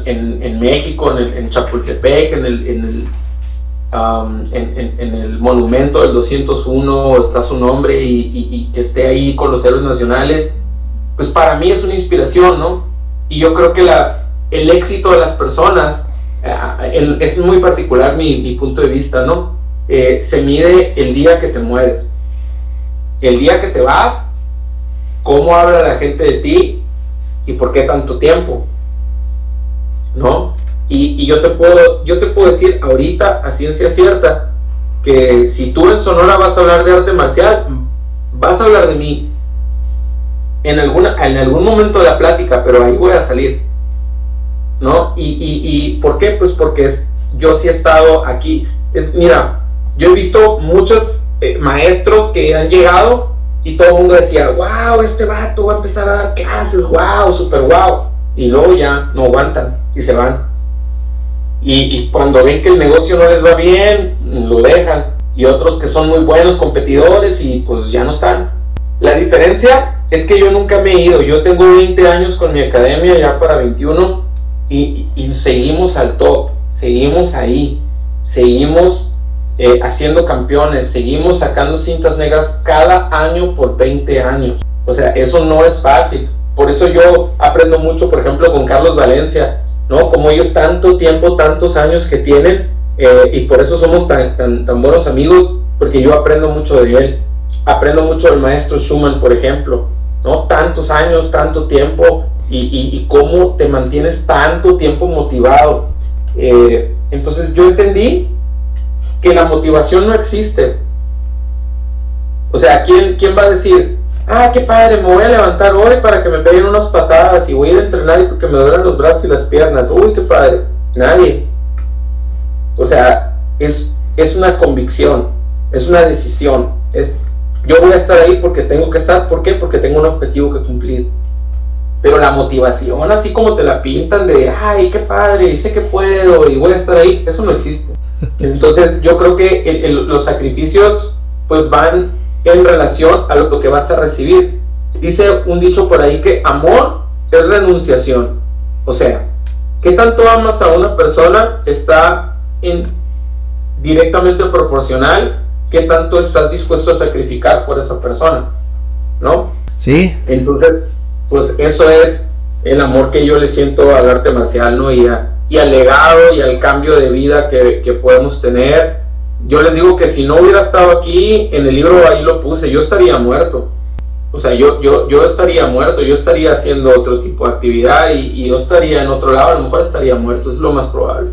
en, en México, en, en Chapultepec, en el, en el en, el monumento del 201 está su nombre y, que esté ahí con los héroes nacionales, pues para mí es una inspiración, ¿no? Y yo creo que la, el éxito de las personas, eh, es muy particular mi, punto de vista, ¿no? Eh, se mide el día que te mueres. El día que te vas, cómo habla la gente de ti y por qué tanto tiempo, ¿no? Y, yo, te puedo, yo te puedo decir ahorita, a ciencia cierta, que si tú en Sonora vas a hablar de arte marcial, vas a hablar de mí en, alguna, en algún momento de la plática, pero ahí voy a salir. ¿No? Y, y, y ¿por qué? Pues porque es, yo sí he estado aquí. Es, mira, yo he visto muchos eh, maestros que han llegado y todo el mundo decía, wow, este vato va a empezar a dar clases, wow, super wow. Y luego ya no aguantan y se van. Y, cuando ven que el negocio no les va bien, lo dejan. Y otros que son muy buenos competidores y pues ya no están. La diferencia es que yo nunca me he ido. Yo tengo 20 años con mi academia, ya para 21, y, seguimos al top, seguimos ahí, seguimos eh, haciendo campeones, seguimos sacando cintas negras cada año por 20 años. O sea, eso no es fácil. Por eso yo aprendo mucho, por ejemplo, con Carlos Valencia. ¿no? Como ellos tanto tiempo, tantos años que tienen, eh, y por eso somos tan, tan, tan buenos amigos, porque yo aprendo mucho de él. Aprendo mucho del maestro Schumann, por ejemplo, ¿no? Tantos años, tanto tiempo, y, y, cómo te mantienes tanto tiempo motivado. Eh, entonces yo entendí que la motivación no existe. O sea, ¿quién, quién va a decir, ah, qué padre, me voy a levantar hoy para que me peguen unas patadas y voy a ir a entrenar y que me duelen los brazos y las piernas. Uy, qué padre. Nadie. O sea, es, es una convicción, es una decisión. Es, yo voy a estar ahí porque tengo que estar. ¿Por qué? Porque tengo un objetivo que cumplir. Pero la motivación, así como te la pintan de, ay, qué padre, y sé que puedo y voy a estar ahí, eso no existe. Entonces yo creo que los sacrificios pues van en relación a lo que vas a recibir. Dice un dicho por ahí que amor es renunciación. O sea, ¿qué tanto amas a una persona está en, directamente proporcional qué tanto estás dispuesto a sacrificar por esa persona, ¿no? Sí. Entonces, pues eso es el amor que yo le siento al arte marcial, ¿no? Y, y al legado y al cambio de vida que, que podemos tener. Yo les digo que si no hubiera estado aquí, en el libro ahí lo puse, yo estaría muerto. O sea, yo, yo, yo estaría muerto, yo estaría haciendo otro tipo de actividad y, yo estaría en otro lado, a lo mejor estaría muerto, es lo más probable.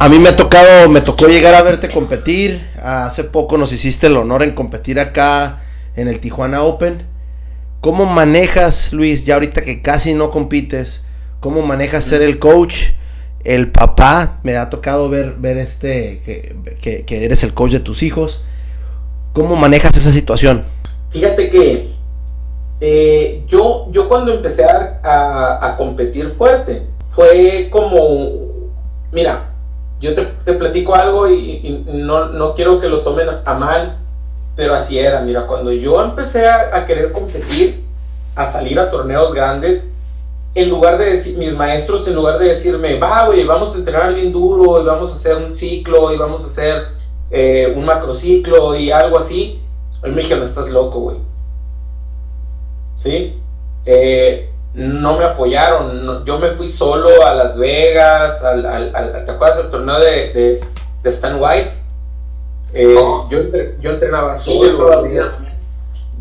A mí me ha tocado, me tocó llegar a verte competir. Hace poco nos hiciste el honor en competir acá en el Tijuana Open. ¿Cómo manejas, Luis, ya ahorita que casi no compites, cómo manejas ser el coach, el papá? Me ha tocado ver, ver este, que, que, eres el coach de tus hijos. ¿Cómo manejas esa situación? Fíjate que eh, yo, yo cuando empecé a, a, competir fuerte, fue como, mira, yo te, te platico algo y, no, no, quiero que lo tomen a mal, pero así era, mira, cuando yo empecé a, querer competir, a salir a torneos grandes, en lugar de decir, mis maestros, en lugar de decirme, va, güey, vamos a entrenar bien duro, y vamos a hacer un ciclo, y vamos a hacer eh, un macrociclo, y algo así, él me dijeron, estás loco, güey. ¿Sí? Eh, no me apoyaron, yo me fui solo a Las Vegas, al, al, ¿te acuerdas del torneo de, de, de Stan White? Eh, yo, yo entrenaba solo.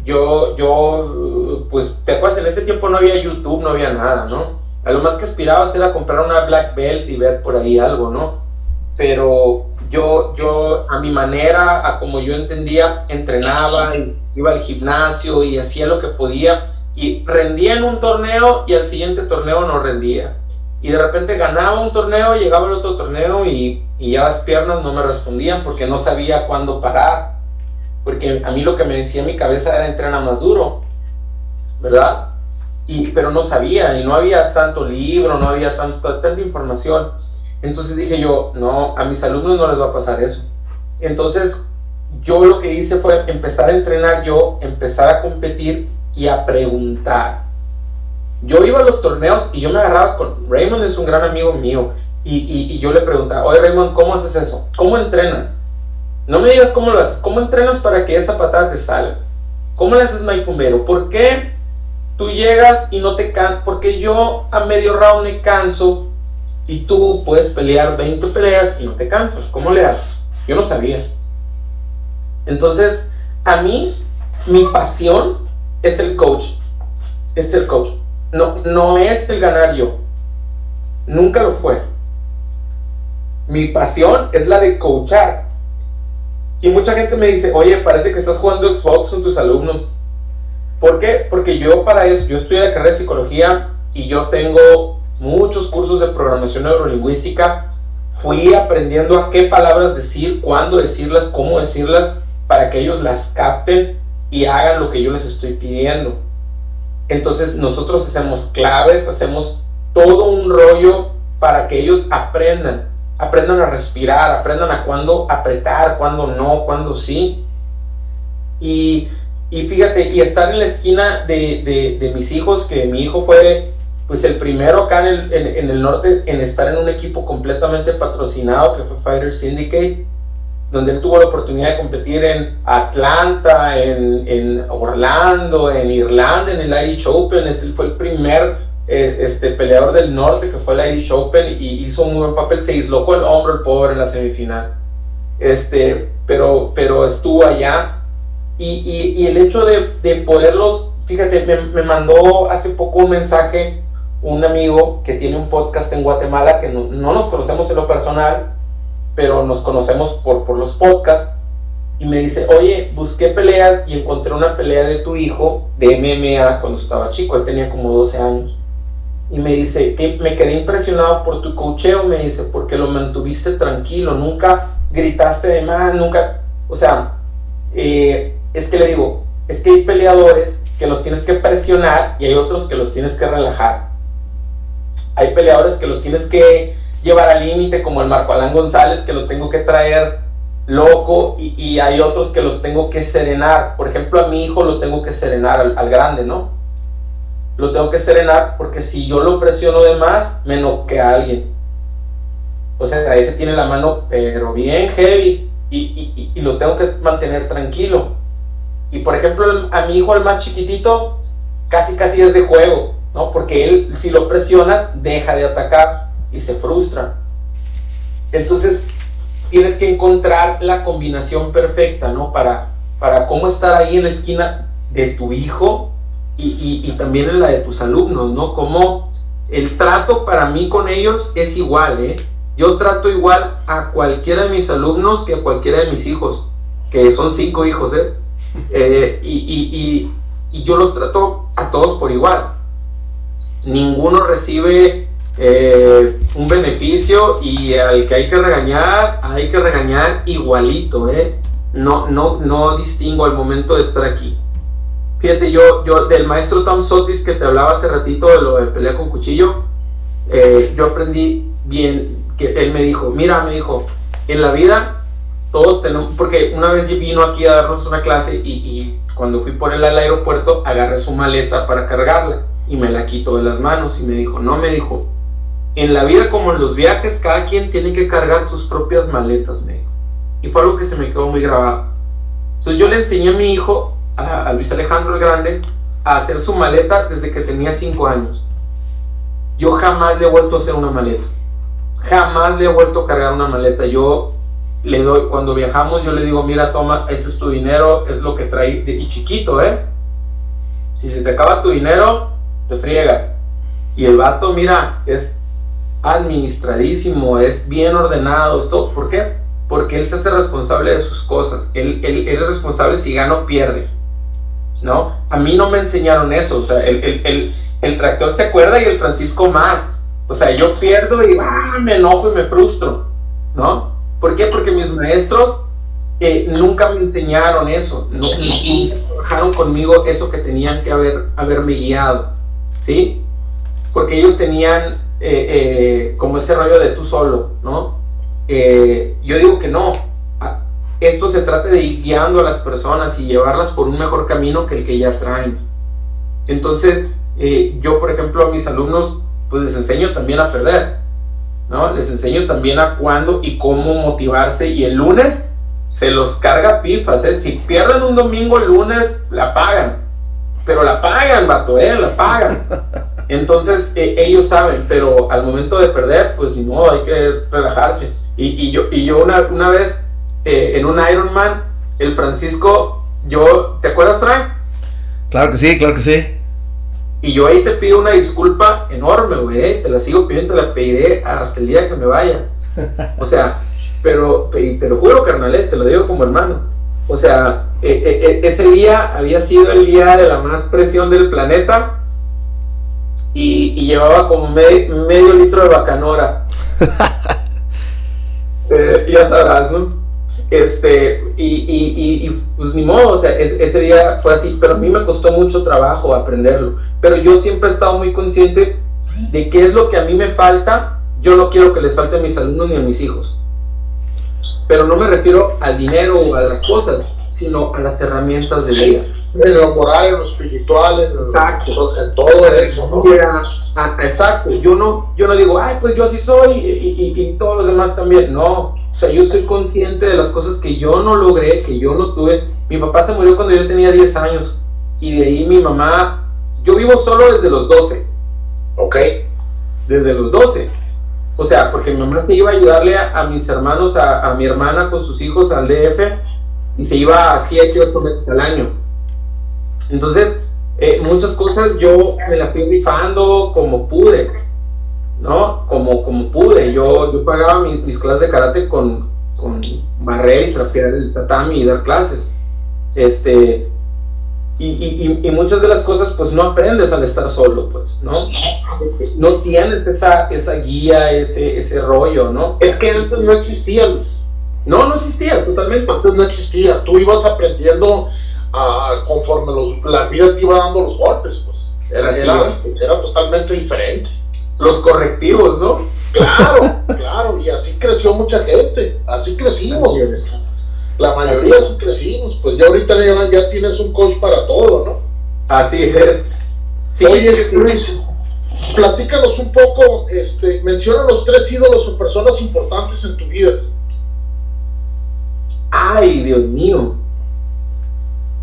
Yo, yo, pues, ¿te acuerdas? En ese tiempo no había YouTube, no había nada, ¿no? A lo más que aspirabas era comprar una Black Belt y ver por ahí algo, ¿no? Pero yo, yo, a mi manera, a como yo entendía, entrenaba, iba al gimnasio y hacía lo que podía y rendía en un torneo y al siguiente torneo no rendía y de repente ganaba un torneo, llegaba el otro torneo y, ya las piernas no me respondían porque no sabía cuándo parar. Porque a mí lo que me decía mi cabeza era entrenar más duro, ¿verdad? Y, pero no sabía y no había tanto libro, no había tanto, tanta información. Entonces dije yo, no, a mis alumnos no les va a pasar eso. Entonces yo lo que hice fue empezar a entrenar yo, empezar a competir y a preguntar yo iba a los torneos y yo me agarraba con Raymond, es un gran amigo mío, y, y, yo le preguntaba, oye Raymond, ¿cómo haces eso? ¿Cómo entrenas? No me digas cómo haces, ¿cómo entrenas para que esa patada te salga? ¿Cómo le haces Maifumbero? ¿Por qué tú llegas y no te cansas? Porque yo a medio round me canso y tú puedes pelear 20 peleas y no te cansas. ¿Cómo le haces? Yo no sabía. Entonces, a mí, mi pasión es el coach. Es el coach no, no es el ganar yo. Nunca lo fue. Mi pasión es la de coachar. Y mucha gente me dice, oye, parece que estás jugando Xbox con tus alumnos. ¿Por qué? Porque yo para eso, yo estudié la carrera de psicología y yo tengo muchos cursos de programación neurolingüística. Fui aprendiendo a qué palabras decir, cuándo decirlas, cómo decirlas, para que ellos las capten y hagan lo que yo les estoy pidiendo. Entonces nosotros hacemos claves, hacemos todo un rollo para que ellos aprendan, aprendan a respirar, aprendan a cuándo apretar, cuándo no, cuándo sí. Y, fíjate, y estar en la esquina de, mis hijos, que mi hijo fue pues el primero acá en el, en el norte en estar en un equipo completamente patrocinado, que fue Fighter Syndicate donde él tuvo la oportunidad de competir en Atlanta, en, Orlando, en Irlanda, en el Irish Open. Fue el primer este, peleador del norte que fue el Irish Open y hizo un buen papel. Se dislocó el hombro el pobre en la semifinal. Este, pero, pero estuvo allá. Y, el hecho de, poderlos, fíjate, me, mandó hace poco un mensaje un amigo que tiene un podcast en Guatemala que no, no nos conocemos en lo personal, pero nos conocemos por, por los podcasts. Y me dice, oye, busqué peleas y encontré una pelea de tu hijo de MMA cuando estaba chico, él tenía como 12 años. Y me dice, que me quedé impresionado por tu cocheo, me dice, porque lo mantuviste tranquilo, nunca gritaste de más, nunca, o sea, eh, es que le digo, es que hay peleadores que los tienes que presionar y hay otros que los tienes que relajar. Hay peleadores que los tienes que llevar al límite, como el Marco Alán González, que lo tengo que traer loco, y, hay otros que los tengo que serenar. Por ejemplo, a mi hijo lo tengo que serenar al, grande, ¿no? Lo tengo que serenar porque si yo lo presiono de más, me noquea a alguien. O sea, ese tiene la mano, pero bien heavy. y, y, lo tengo que mantener tranquilo. Y por ejemplo, a mi hijo, el más chiquitito, casi casi es de juego, ¿no? Porque él, si lo presiona deja de atacar y se frustra. Entonces, tienes que encontrar la combinación perfecta, ¿no? Para, para cómo estar ahí en la esquina de tu hijo y, y, también en la de tus alumnos, ¿no? Como el trato para mí con ellos es igual, ¿eh? Yo trato igual a cualquiera de mis alumnos que a cualquiera de mis hijos, que son cinco hijos, ¿eh? [LAUGHS] eh y, y, y, yo los trato a todos por igual. Ninguno recibe eh, un beneficio y al que hay que regañar, hay que regañar igualito, ¿eh? No, no, no distingo al momento de estar aquí. Fíjate, yo, yo del maestro Tom Sotis que te hablaba hace ratito de lo de pelea con cuchillo, eh, yo aprendí bien, que él me dijo, mira, me dijo, en la vida todos tenemos, porque una vez vino aquí a darnos una clase y, y cuando fui por él al aeropuerto agarré su maleta para cargarla y me la quitó de las manos y me dijo, no, me dijo, en la vida como en los viajes, cada quien tiene que cargar sus propias maletas, me dijo. Y fue algo que se me quedó muy grabado. Entonces yo le enseñé a mi hijo a, Luis Alejandro el Grande a hacer su maleta desde que tenía 5 años. Yo jamás le he vuelto a hacer una maleta. Jamás le he vuelto a cargar una maleta. Yo le doy, cuando viajamos, yo le digo, mira, toma, ese es tu dinero, es lo que trae, y chiquito, ¿eh? Si se te acaba tu dinero, te friegas. Y el vato, mira, es administradísimo, es bien ordenado, esto, ¿por qué? Porque él se hace responsable de sus cosas, él, él, él es responsable si gana o pierde. ¿No? A mí no me enseñaron eso, o sea, el, el, tractor se acuerda y el Francisco más. O sea, yo pierdo y ¡ah! me enojo y me frustro, ¿no? ¿Por qué? Porque mis maestros eh, nunca me enseñaron eso, no, trabajaron conmigo eso que tenían que haber, haberme guiado, ¿sí? Porque ellos tenían eh, eh, como este rollo de tú solo, ¿no? yo digo que no, esto se trata de ir guiando a las personas y llevarlas por un mejor camino que el que ya traen. Entonces, eh, yo, por ejemplo, a mis alumnos, pues les enseño también a perder, ¿no? Les enseño también a cuándo y cómo motivarse y el lunes se los carga pifas, ¿eh? Si pierden un domingo el lunes, la pagan, pero la pagan, vato, ¿eh? La pagan. [LAUGHS] Entonces, eh, ellos saben, pero al momento de perder, pues no, hay que relajarse. Y, y yo, y yo una, una vez eh, en un Ironman, el Francisco, yo, ¿te acuerdas, Frank? Claro que sí, claro que sí. Y yo ahí te pido una disculpa enorme, güey, eh, te la sigo pidiendo, te la pediré hasta el día que me vaya. O sea, [LAUGHS] pero te lo juro, carnal, eh, te lo digo como hermano. O sea, ese día había sido el día de la más presión del planeta y, llevaba como medio litro de bacanora. [LAUGHS] ya sabrás, ¿no? Este, y, y, y, pues ni modo, o sea, ese día fue así, pero a mí me costó mucho trabajo aprenderlo. Pero yo siempre he estado muy consciente de qué es lo que a mí me falta. Yo no quiero que les falte a mis alumnos ni a mis hijos. Pero no me refiero al dinero o a las cosas, sino a las herramientas de vida. En lo moral, en lo espiritual, en, todo eso, ¿no? exacto. Yo no, yo no digo, ay, pues yo así soy y, y todos los demás también. No, o sea, yo estoy consciente de las cosas que yo no logré, que yo no tuve. Mi papá se murió cuando yo tenía 10 años. Y de ahí mi mamá, yo vivo solo desde los 12. Ok. Desde los 12. O sea, porque mi mamá se iba a ayudarle a, mis hermanos, a, mi hermana con sus hijos al DF, y se iba a 7, 8 meses al año. Entonces, eh, muchas cosas yo me las fui rifando como pude. ¿No? Como, como pude. Yo, yo pagaba mis, mis clases de karate con, con barrer y trapear el tatami y dar clases. Este, y, y, y, muchas de las cosas pues no aprendes al estar solo, pues, ¿no? No tienes esa, esa guía, ese, ese rollo, ¿no? Es que antes no existía, No, no existía, totalmente. Antes no existía. Tú ibas aprendiendo a, conforme los, la vida te iba dando los golpes, pues. Era, era, era totalmente diferente los correctivos, ¿no? Claro, [LAUGHS] claro, y así creció mucha gente, así crecimos. La mayoría así crecimos, pues ya ahorita ya, tienes un coach para todo, ¿no? Así es. Oye, Luis, platícanos un poco, este, menciona los tres ídolos o personas importantes en tu vida. Ay, Dios mío.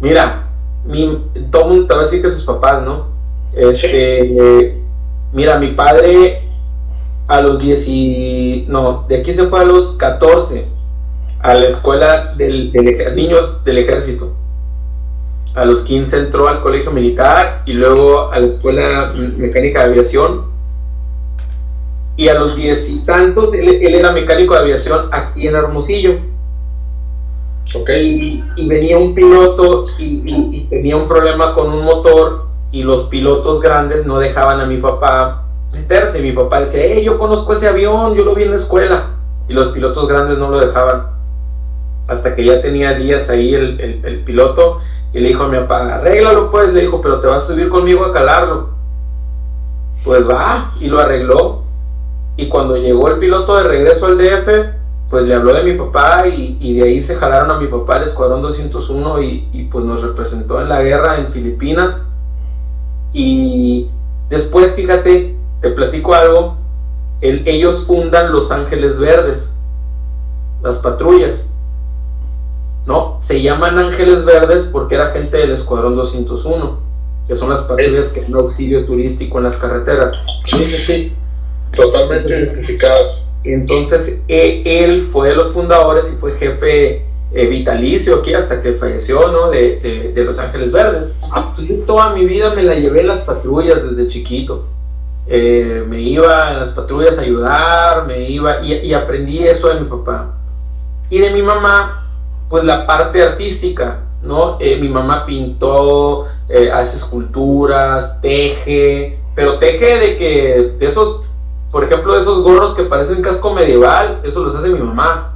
Mira, mi, todo el mundo te va a decir que sus papás, ¿no? Este, mira, mi padre a los 10 y, no, de aquí se fue a los 14 a la escuela del, del niños del ejército. A los 15 entró al colegio militar y luego a la escuela mecánica de aviación. Y a los 10 y tantos, él, era mecánico de aviación aquí en Hermosillo. Okay. Y, venía un piloto y, y tenía un problema con un motor y los pilotos grandes no dejaban a mi papá meterse. Mi papá decía, hey, yo conozco ese avión, yo lo vi en la escuela. Y los pilotos grandes no lo dejaban. Hasta que ya tenía días ahí el, el, piloto y le dijo a mi papá, arréglalo pues, le dijo, pero te vas a subir conmigo a calarlo. Pues va, y lo arregló. Y cuando llegó el piloto de regreso al DF, pues le habló de mi papá y, y de ahí se jalaron a mi papá al Escuadrón 201 y, y pues nos representó en la guerra en Filipinas. Y después, fíjate, te platico algo, ellos fundan Los Ángeles Verdes, las patrullas. No, se llaman Ángeles Verdes porque era gente del Escuadrón 201, que son las patrullas que dan auxilio turístico en las carreteras. Sí, sí, sí, totalmente identificadas. Entonces, e, él fue de los fundadores y fue jefe eh, vitalicio aquí hasta que falleció, ¿no? De, de, Los Ángeles Verdes. Yo toda mi vida me la llevé en las patrullas desde chiquito. Eh, me iba en las patrullas a ayudar, me iba y, aprendí eso de mi papá. Y de mi mamá, pues la parte artística, ¿no? Eh, mi mamá pintó, eh, hace esculturas, teje, pero teje de que, esos, por ejemplo, esos gorros que parecen casco medieval, eso los hace mi mamá.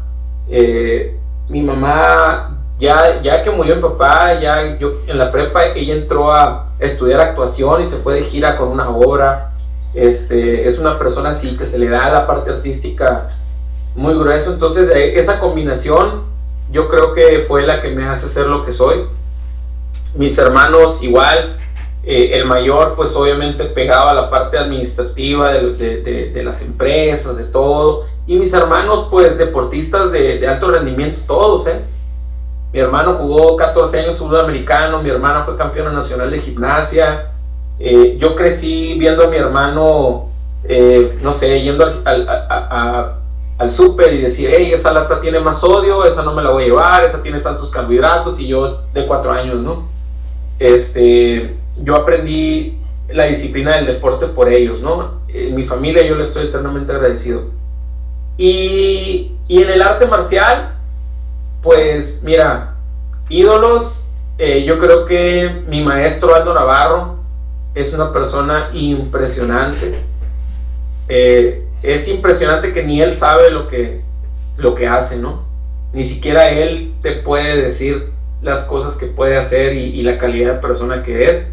Mi mamá, ya, ya que murió mi papá, ya yo en la prepa, ella entró a estudiar actuación y se fue de gira con una obra. Este, es una persona así que se le da la parte artística muy grueso, entonces esa combinación yo creo que fue la que me hace ser lo que soy. Mis hermanos igual, eh, el mayor pues obviamente pegaba la parte administrativa de, las empresas, de todo, y mis hermanos pues deportistas de, alto rendimiento, todos, ¿eh? Mi hermano jugó 14 años fútbol americano, mi hermana fue campeona nacional de gimnasia, eh, yo crecí viendo a mi hermano, eh, no sé, yendo al, al, súper y decir, hey, esa lata tiene más sodio, esa no me la voy a llevar, esa tiene tantos carbohidratos, y yo de cuatro años, ¿no? Este, yo aprendí la disciplina del deporte por ellos, ¿no? En mi familia yo le estoy eternamente agradecido. Y, y en el arte marcial, pues mira, ídolos, eh, yo creo que mi maestro Aldo Navarro, es una persona impresionante. Eh, es impresionante que ni él sabe lo que, lo que hace, ¿no? Ni siquiera él te puede decir las cosas que puede hacer y, la calidad de persona que es.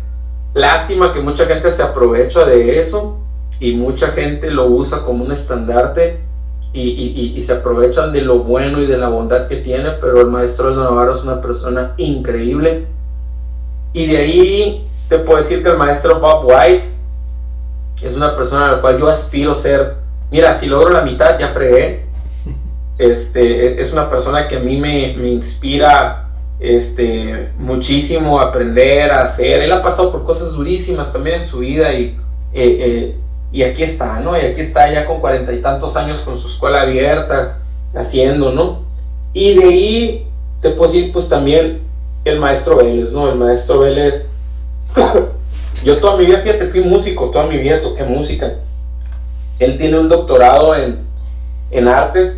Lástima que mucha gente se aprovecha de eso y mucha gente lo usa como un estandarte y, y, se aprovechan de lo bueno y de la bondad que tiene, pero el maestro de Navarro es una persona increíble. Y de ahí te puedo decir que el maestro Bob White es una persona a la cual yo aspiro ser. Mira, si logro la mitad, ya fregué. [LAUGHS] Este, es una persona que a mí me, inspira este, muchísimo a aprender, a hacer. Él ha pasado por cosas durísimas también en su vida y, eh, eh, y aquí está, ¿no? Y aquí está ya con cuarenta y tantos años con su escuela abierta, haciendo, ¿no? Y de ahí te puedo decir, pues también el maestro Vélez, ¿no? El maestro Vélez [COUGHS] yo toda mi vida, fíjate, fui músico, toda mi vida toqué música. Él tiene un doctorado en, en artes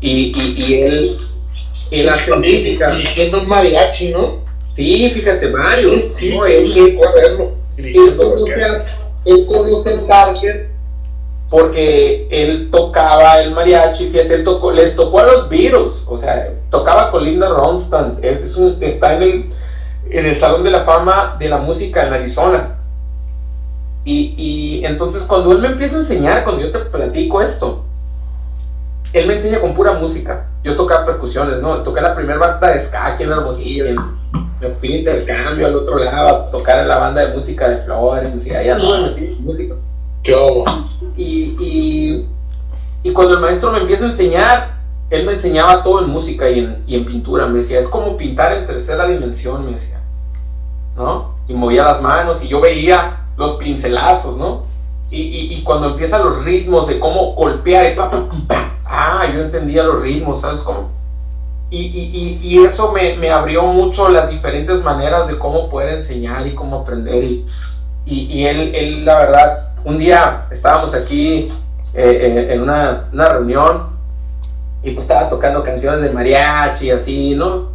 y, y, él, él hace música. Dirigiendo mariachi, ¿no? Sí, fíjate, Mario. Sí, no, él, él, él, conoce el Target porque él tocaba el mariachi, fíjate, él tocó, le tocó a los Beatles, o sea, tocaba con Linda Ronstadt, es, un, está en el en el Salón de la Fama de la Música en Arizona. Y, y, entonces cuando él me empieza a enseñar, cuando yo te platico esto, él me enseña con pura música. Yo tocaba percusiones, ¿no? Toqué la primera banda de ska aquí en Hermosillo. Me fui de intercambio al otro lado a tocar en la banda de música de Flores. Y allá anduve música. ¿Qué y, y, y cuando el maestro me empieza a enseñar, él me enseñaba todo en música y en, y en pintura, me decía, es como pintar en tercera dimensión, me decía, ¿no? Y movía las manos y yo veía los pincelazos, ¿no? Y, y, cuando empiezan los ritmos de cómo golpear, ah, yo entendía los ritmos, ¿sabes cómo? Y, y, y, eso me, me, abrió mucho las diferentes maneras de cómo poder enseñar y cómo aprender. Y, y, él, él, la verdad, un día estábamos aquí eh, en una, una, reunión y pues estaba tocando canciones de mariachi y así, ¿no?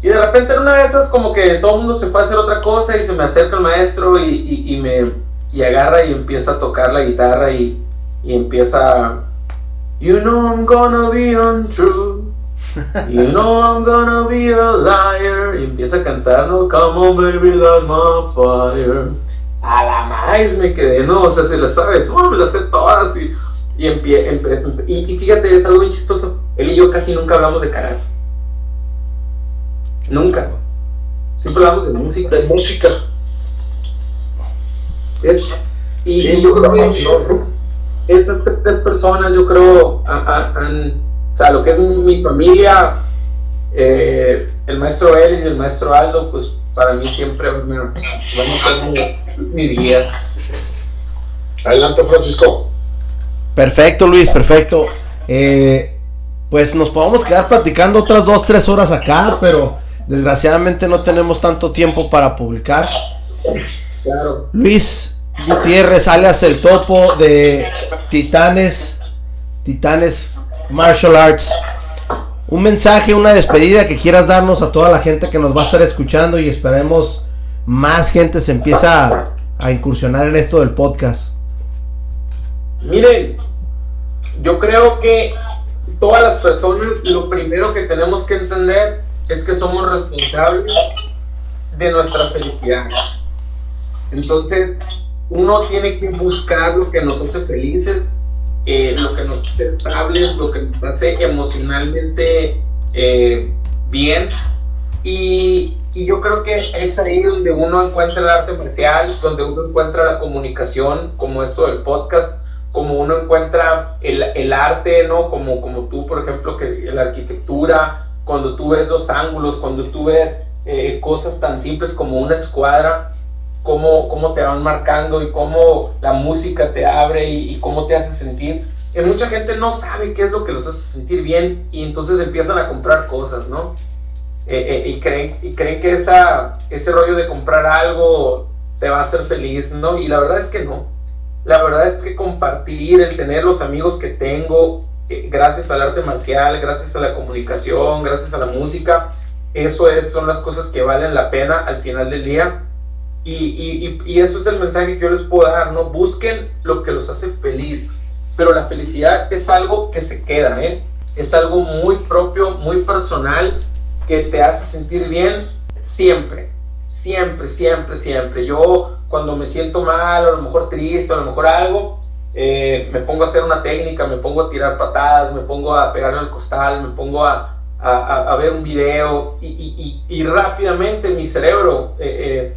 Y de repente en una de esas como que todo el mundo se fue a hacer otra cosa y se me acerca el maestro y, y me y agarra y empieza a tocar la guitarra y, y empieza You know I'm gonna be untrue You know I'm gonna be a liar. Y empieza a cantar, no, come on baby, light my fire. A la más me quedé, no, o sea, si la sabes, oh, me las sé todas. Y, y, y, y, fíjate, es algo bien chistoso. Él y yo casi nunca hablamos de carácter. Nunca. Siempre hablamos de música. De música. Es, y, y, yo creo que estas tres personas, yo creo, han sea, lo que es mi familia, eh, el maestro Ellis y el maestro Aldo, pues para mí siempre bueno, mi vida. Adelante, Francisco. Perfecto, Luis, perfecto. Eh, pues nos podemos quedar platicando otras dos, tres horas acá, pero desgraciadamente no tenemos tanto tiempo para publicar. Claro. Luis Gutiérrez, alias el topo de Titanes, Titanes Martial Arts. Un mensaje, una despedida que quieras darnos a toda la gente que nos va a estar escuchando y esperemos más gente se empieza a, incursionar en esto del podcast. Miren, yo creo que todas las personas lo primero que tenemos que entender es que somos responsables de nuestra felicidad. Entonces, uno tiene que buscar lo que nos hace felices eh, lo que nos hace estables, lo que nos hace emocionalmente eh, bien. Y, y, yo creo que es ahí donde uno encuentra el arte marcial, donde uno encuentra la comunicación, como esto del podcast, como uno encuentra el, el arte, ¿no? Como, como tú, por ejemplo, que la arquitectura, cuando tú ves los ángulos, cuando tú ves eh, cosas tan simples como una escuadra, cómo, cómo te van marcando y cómo la música te abre y, cómo te hace sentir. Que mucha gente no sabe qué es lo que los hace sentir bien y entonces empiezan a comprar cosas, ¿no? Eh, eh, y, creen, y creen que esa, ese rollo de comprar algo te va a hacer feliz, ¿no? Y la verdad es que no. La verdad es que compartir, el tener los amigos que tengo, eh, gracias al arte marcial, gracias a la comunicación, gracias a la música, eso es, son las cosas que valen la pena al final del día y, y, y, eso es el mensaje que yo les puedo dar, ¿no? Busquen lo que los hace feliz. Pero la felicidad es algo que se queda, ¿eh? Es algo muy propio, muy personal, que te hace sentir bien siempre. Siempre, siempre, siempre. Yo cuando me siento mal, a lo mejor triste, a lo mejor algo, eh, me pongo a hacer una técnica, me pongo a tirar patadas, me pongo a pegarle al costal, me pongo a, a, a ver un video y, y, rápidamente mi cerebro eh, eh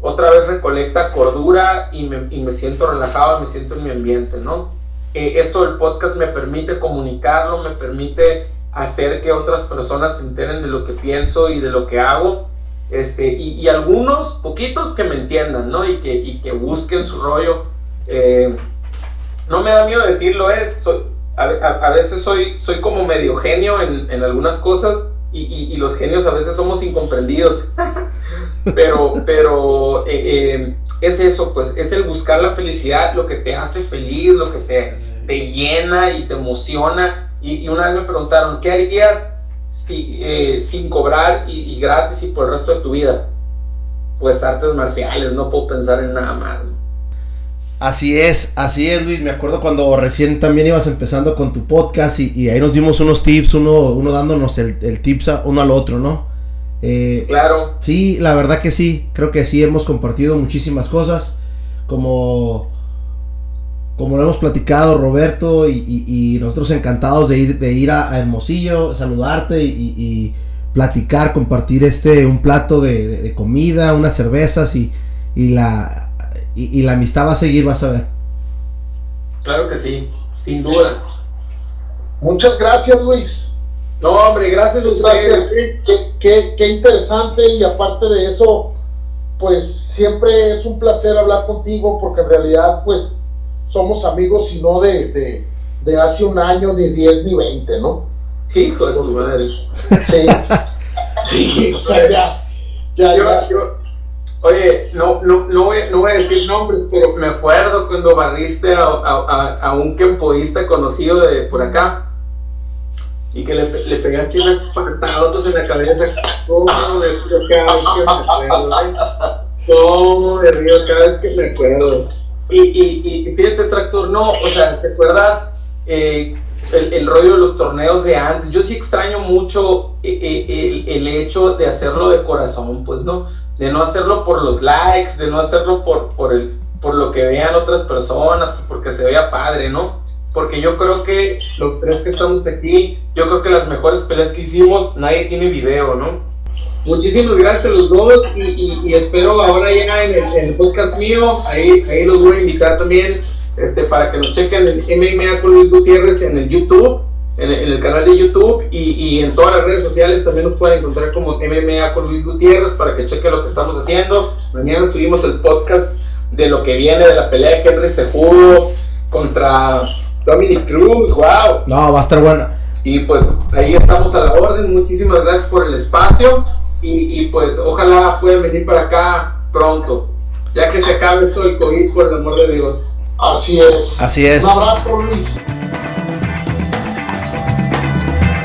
otra vez recolecta cordura y me, y me siento relajado, me siento en mi ambiente, ¿no? Eh, esto del podcast me permite comunicarlo, me permite hacer que otras personas se enteren de lo que pienso y de lo que hago, este, y, y algunos, poquitos que me entiendan, ¿no? Y que, y que busquen su rollo. Eh, no me da miedo decirlo, es, eh, soy, a, a, veces soy, soy como medio genio en, en algunas cosas, y, y, y, los genios a veces somos incomprendidos. [LAUGHS] pero, pero eh, eh, es eso, pues, es el buscar la felicidad, lo que te hace feliz, lo que te, llena y te emociona. Y, una vez me preguntaron, ¿qué harías eh, sin cobrar y, gratis y por el resto de tu vida? Pues artes marciales, no puedo pensar en nada más. Así es, así es Luis, me acuerdo cuando recién también ibas empezando con tu podcast y, ahí nos dimos unos tips, uno, uno dándonos el, el tips uno al otro, ¿no? Eh, claro. Sí, la verdad que sí, creo que sí hemos compartido muchísimas cosas, como, como lo hemos platicado Roberto y, nosotros encantados de ir, de ir a, Hermosillo, saludarte y, platicar, compartir este un plato de, comida, unas cervezas y, la, y, la amistad va a seguir, vas a ver. Claro que sí, sin duda. Muchas gracias, Luis. No, hombre, gracias a Gracias. Qué, qué, qué interesante y aparte de eso, pues siempre es un placer hablar contigo porque en realidad, pues somos amigos y no de, de, de hace un año, ni 10 ni 20, ¿no? Hijo de su madre. Sí. [LAUGHS] sí, o sea, ya. Ya, Yo- ya. yo- oye, no, no, no, voy, no voy a decir nombres, pero me acuerdo cuando barriste a, a, a- a un kempoísta conocido de por acá y que le, le pegaste unas en la cabeza. ¿Cómo de río cada vez que me acuerdo? ¿Cómo de río cada vez que me acuerdo? Y, y, y fíjate, Tractor, no, o sea, ¿te acuerdas eh, el, el rollo de los torneos de antes? Yo sí extraño mucho eh, eh, el, el hecho de hacerlo de corazón, pues, ¿no? De no hacerlo por los likes, de no hacerlo por, por, el, por lo que vean otras personas, porque se vea padre, ¿no? Porque yo creo que los tres que estamos aquí, yo creo que las mejores peleas que hicimos, nadie tiene video, ¿no? Muchísimas gracias a los dos y, espero ahora ya en el, podcast mío, ahí, ahí los voy a invitar también este, para que nos chequen el MMA con Luis Gutiérrez en el YouTube, en el, en el canal de YouTube y, y en todas las redes sociales también nos pueden encontrar como MMA con Luis Gutiérrez para que chequen lo que estamos haciendo. Mañana subimos el podcast de lo que viene de la pelea de Henry Sejudo contra Dominic Cruz, wow. No, va a estar bueno. Y pues ahí estamos a la orden. Muchísimas gracias por el espacio. Y, y pues ojalá puedan venir para acá pronto. Ya que se acabe esto del COVID, por el amor de Dios. Así es. Así es. Un abrazo, Luis.